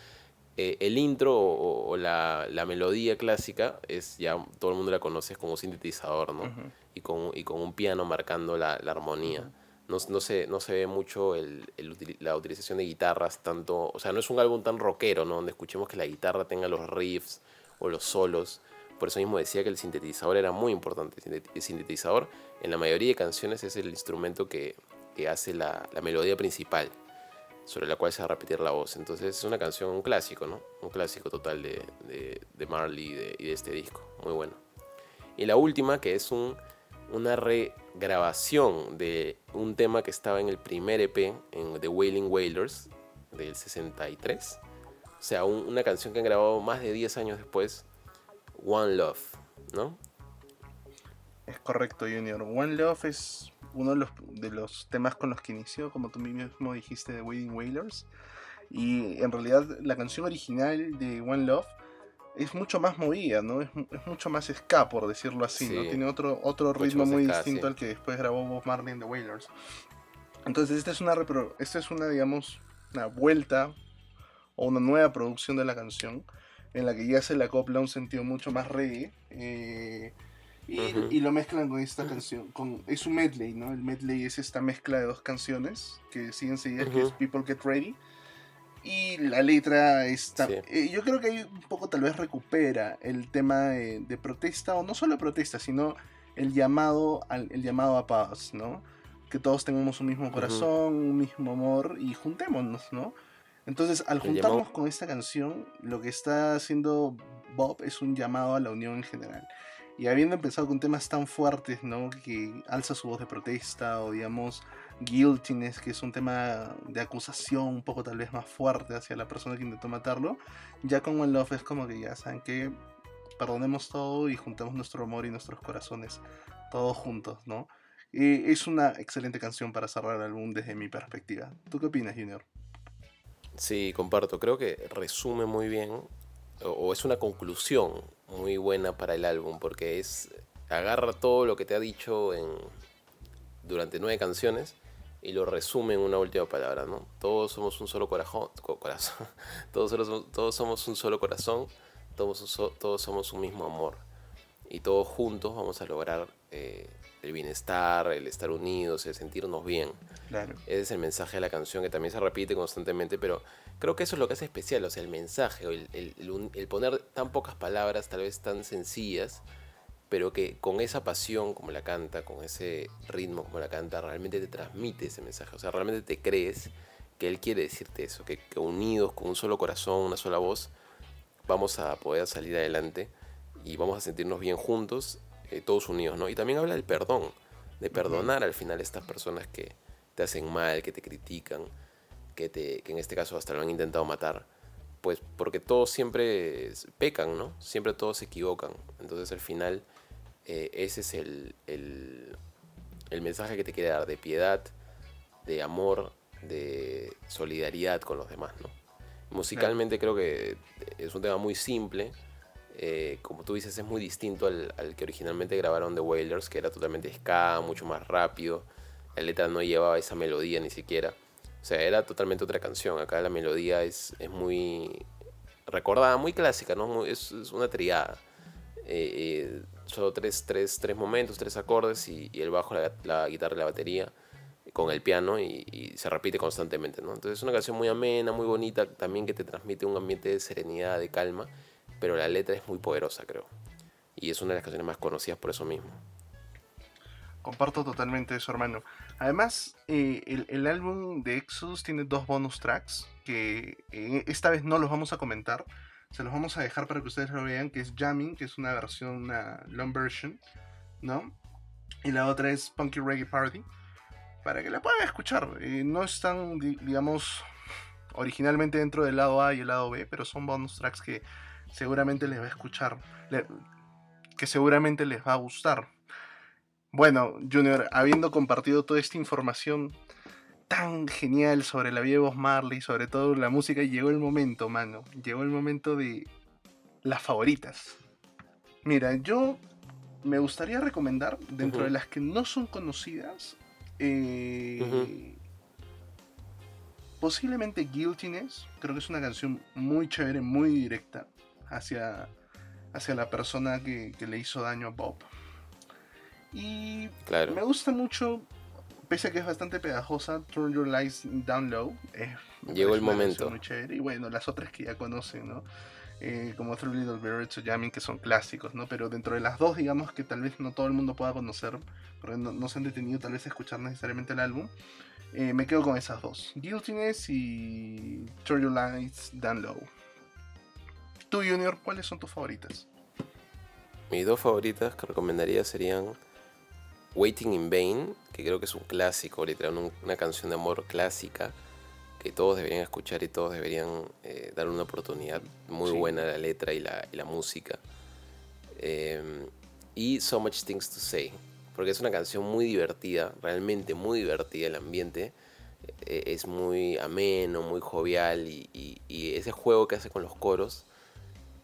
Eh, el intro o, o la, la melodía clásica es ya todo el mundo la conoce es como un sintetizador, ¿no? Y, con, y con un piano marcando la, la armonía. no, no, se, no se ve mucho el, la utilización de guitarras tanto, o sea, no es un álbum tan rockero, ¿no? Donde escuchemos que la guitarra tenga los riffs o los solos. Por eso mismo decía que el sintetizador era muy importante. El sintetizador en la mayoría de canciones es el instrumento que, hace la, melodía principal, sobre la cual se va a repetir la voz. Entonces es una canción, un clásico, ¿no? Un clásico total de, de, Marley y de, este disco. Muy bueno. Y la última, que es un, una regrabación de un tema que estaba en el primer EP, en The Wailing Wailers, del 63. O sea, una canción que han grabado más de 10 años después One Love, ¿no? Es correcto, Junior. One Love es uno de los, de los temas con los que inició, como tú mismo dijiste, de Wedding Wailers. Y en realidad la canción original de One Love es mucho más movida, ¿no? Es, mucho más ska, por decirlo así, ¿no? Tiene otro, otro ritmo muy distinto al que después grabó Bob Marley en The Wailers. Entonces esta es una, esta es una, digamos, una vuelta o una nueva producción de la canción en la que ya se le acopla un sentido mucho más reggae. Eh, y, lo mezclan con esta canción. Con, es un medley, ¿no? El medley es esta mezcla de dos canciones que siguen seguidas, que es People Get Ready. Y la letra está. Eh, yo creo que ahí un poco tal vez recupera el tema de, protesta, o no solo protesta, sino el llamado, al, el llamado a paz, ¿no? Que todos tengamos un mismo corazón, un mismo amor y juntémonos, ¿no? Entonces, al juntarnos con esta canción, lo que está haciendo Bob es un llamado a la unión en general. Y habiendo empezado con temas tan fuertes, ¿no? Que alza su voz de protesta, o digamos, guiltiness, que es un tema de acusación un poco tal vez más fuerte hacia la persona que intentó matarlo, ya con One Love es como que ya saben que perdonemos todo y juntemos nuestro amor y nuestros corazones todos juntos, ¿no? Es una excelente canción para cerrar el álbum desde mi perspectiva. ¿Tú qué opinas, Junior? Sí, comparto. Creo que resume muy bien, o, es una conclusión muy buena para el álbum, porque es agarra todo lo que te ha dicho en, durante nueve canciones y lo resume en una última palabra, ¿no? Todos somos un solo corazón, corazón. todos, somos, todos somos un solo corazón, todos, todos somos un mismo amor. Y todos juntos vamos a lograr eh, el bienestar, el estar unidos, el sentirnos bien. Claro. Ese es el mensaje de la canción que también se repite constantemente, pero creo que eso es lo que hace especial, o sea, el mensaje, el, el, poner tan pocas palabras, tal vez tan sencillas, pero que con esa pasión como la canta, con ese ritmo como la canta, realmente te transmite ese mensaje, o sea, realmente te crees que él quiere decirte eso, que, unidos con un solo corazón, una sola voz, vamos a poder salir adelante y vamos a sentirnos bien juntos eh, todos unidos, ¿no? Y también habla del perdón, de perdonar al final a estas personas que te hacen mal, que te critican, que, en este caso hasta lo han intentado matar. Pues porque todos siempre pecan, ¿no? Siempre todos se equivocan. Entonces al final eh, ese es el, el, mensaje que te quiere dar de piedad, de amor, de solidaridad con los demás, ¿no? Musicalmente creo que es un tema muy simple, eh, como tú dices, es muy distinto al, que originalmente grabaron The Wailers, que era totalmente ska, mucho más rápido. La letra no llevaba esa melodía ni siquiera. O sea, era totalmente otra canción. Acá la melodía es, es muy recordada, muy clásica, ¿no? Es, una triada. Eh, eh, solo tres, tres, tres, momentos, tres acordes y, el bajo, la, guitarra y la batería con el piano y, y, se repite constantemente, ¿no? Entonces es una canción muy amena, muy bonita, también que te transmite un ambiente de serenidad, de calma pero la letra es muy poderosa, creo. Y es una de las canciones más conocidas por eso mismo. Comparto totalmente eso, hermano. Además, eh, el, álbum de Exodus tiene dos bonus tracks que eh, esta vez no los vamos a comentar. Se los vamos a dejar para que ustedes lo vean, que es Jamming, que es una versión, una long version, ¿no? Y la otra es Punky Reggae Party, para que la puedan escuchar. Eh, no están, digamos, originalmente dentro del lado A y el lado B, pero son bonus tracks que seguramente les va a escuchar, que seguramente les va a gustar. Bueno, Junior, habiendo compartido toda esta información tan genial sobre la vida de Bob Marley, sobre todo la música, llegó el momento, mano. Llegó el momento de las favoritas. Mira, yo me gustaría recomendar, dentro de las que no son conocidas, eh, posiblemente Guiltiness. Creo que es una canción muy chévere, muy directa hacia, hacia la persona que, le hizo daño a Bob. Y me gusta mucho, pese a que es bastante pegajosa, Turn Your Lights Down Low. Llegó el momento. Muy chévere. Y bueno, las otras que ya conocen, ¿no? eh, como Three Little Birds o Jamming, que son clásicos, ¿no? Pero dentro de las dos, digamos que tal vez no todo el mundo pueda conocer, porque no, se han detenido tal vez a escuchar necesariamente el álbum, eh, me quedo con esas dos, Guiltiness y Turn Your Lights Down Low. Tú, Junior, ¿cuáles son tus favoritas? Mis dos favoritas que recomendaría serían Waiting in Vain, que creo que es un clásico, literal, una canción de amor clásica que todos deberían escuchar y todos deberían eh, dar una oportunidad muy buena a la letra y la, y la música. Em, y So Much Things to Say, porque es una canción muy divertida, realmente muy divertida, el ambiente eh, es muy ameno, muy jovial y, y ese juego que hace con los coros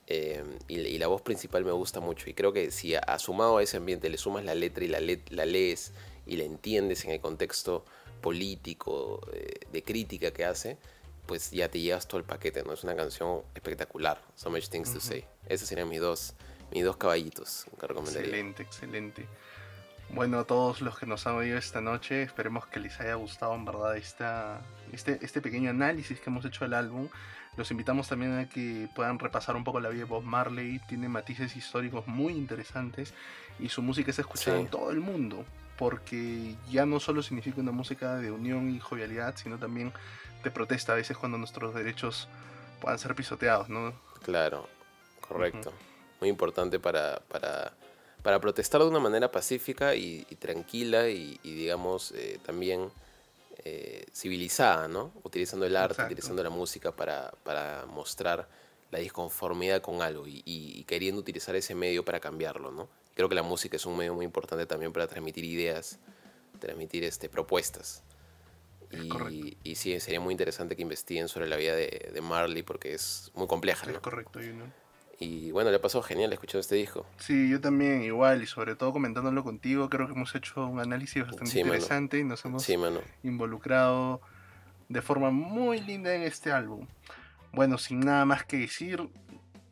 Em, y, la voz principal me gusta mucho. Y creo que si a, sumado a ese ambiente le sumas la letra y la, la lees y la entiendes en el contexto político, eh, de crítica que hace, pues ya te llevas todo el paquete, ¿no? Es una canción espectacular. So much things to say. Esos serían mis dos, mis dos caballitos que recomendaría. Excelente, excelente. Bueno, a todos los que nos han oído esta noche, esperemos que les haya gustado en verdad esta, este, este pequeño análisis que hemos hecho del álbum. Los invitamos también a que puedan repasar un poco la vida de Bob Marley. Tiene matices históricos muy interesantes y su música es escuchada en todo el mundo. Porque ya no solo significa una música de unión y jovialidad, sino también de protesta a veces cuando nuestros derechos puedan ser pisoteados, ¿no? Claro, correcto. Muy importante para, para, para, protestar de una manera pacífica y, tranquila y, digamos, eh, también eh, civilizada, ¿no? Utilizando el arte, utilizando la música para, mostrar la disconformidad con algo y, queriendo utilizar ese medio para cambiarlo, ¿no? Creo que la música es un medio muy importante también para transmitir ideas, transmitir este, propuestas. Y, y, sí, sería muy interesante que investiguen sobre la vida de, Marley porque es muy compleja. ¿no? Es correcto, ¿no? Y bueno, le pasó genial escuchando este disco. Sí, yo también igual, y sobre todo comentándolo contigo, creo que hemos hecho un análisis bastante interesante y nos hemos involucrado de forma muy linda en este álbum. Bueno, sin nada más que decir,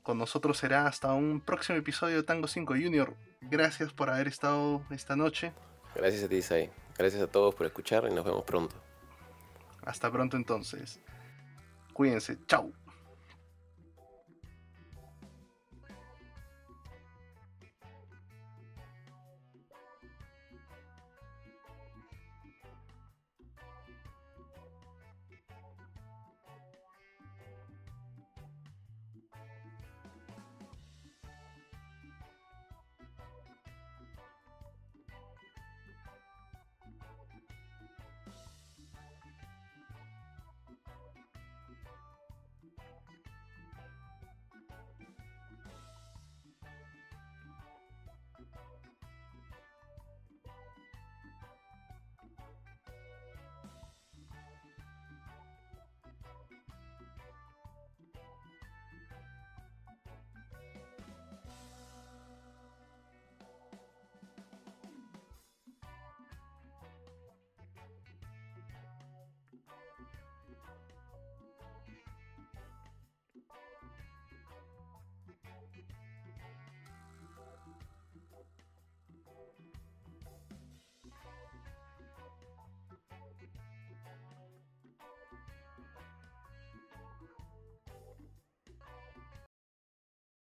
con nosotros será hasta un próximo episodio de Tango 5 Junior. Gracias por haber estado esta noche. Gracias a ti, Sai. Gracias a todos por escuchar y nos vemos pronto. Hasta pronto entonces. Cuídense. Chao.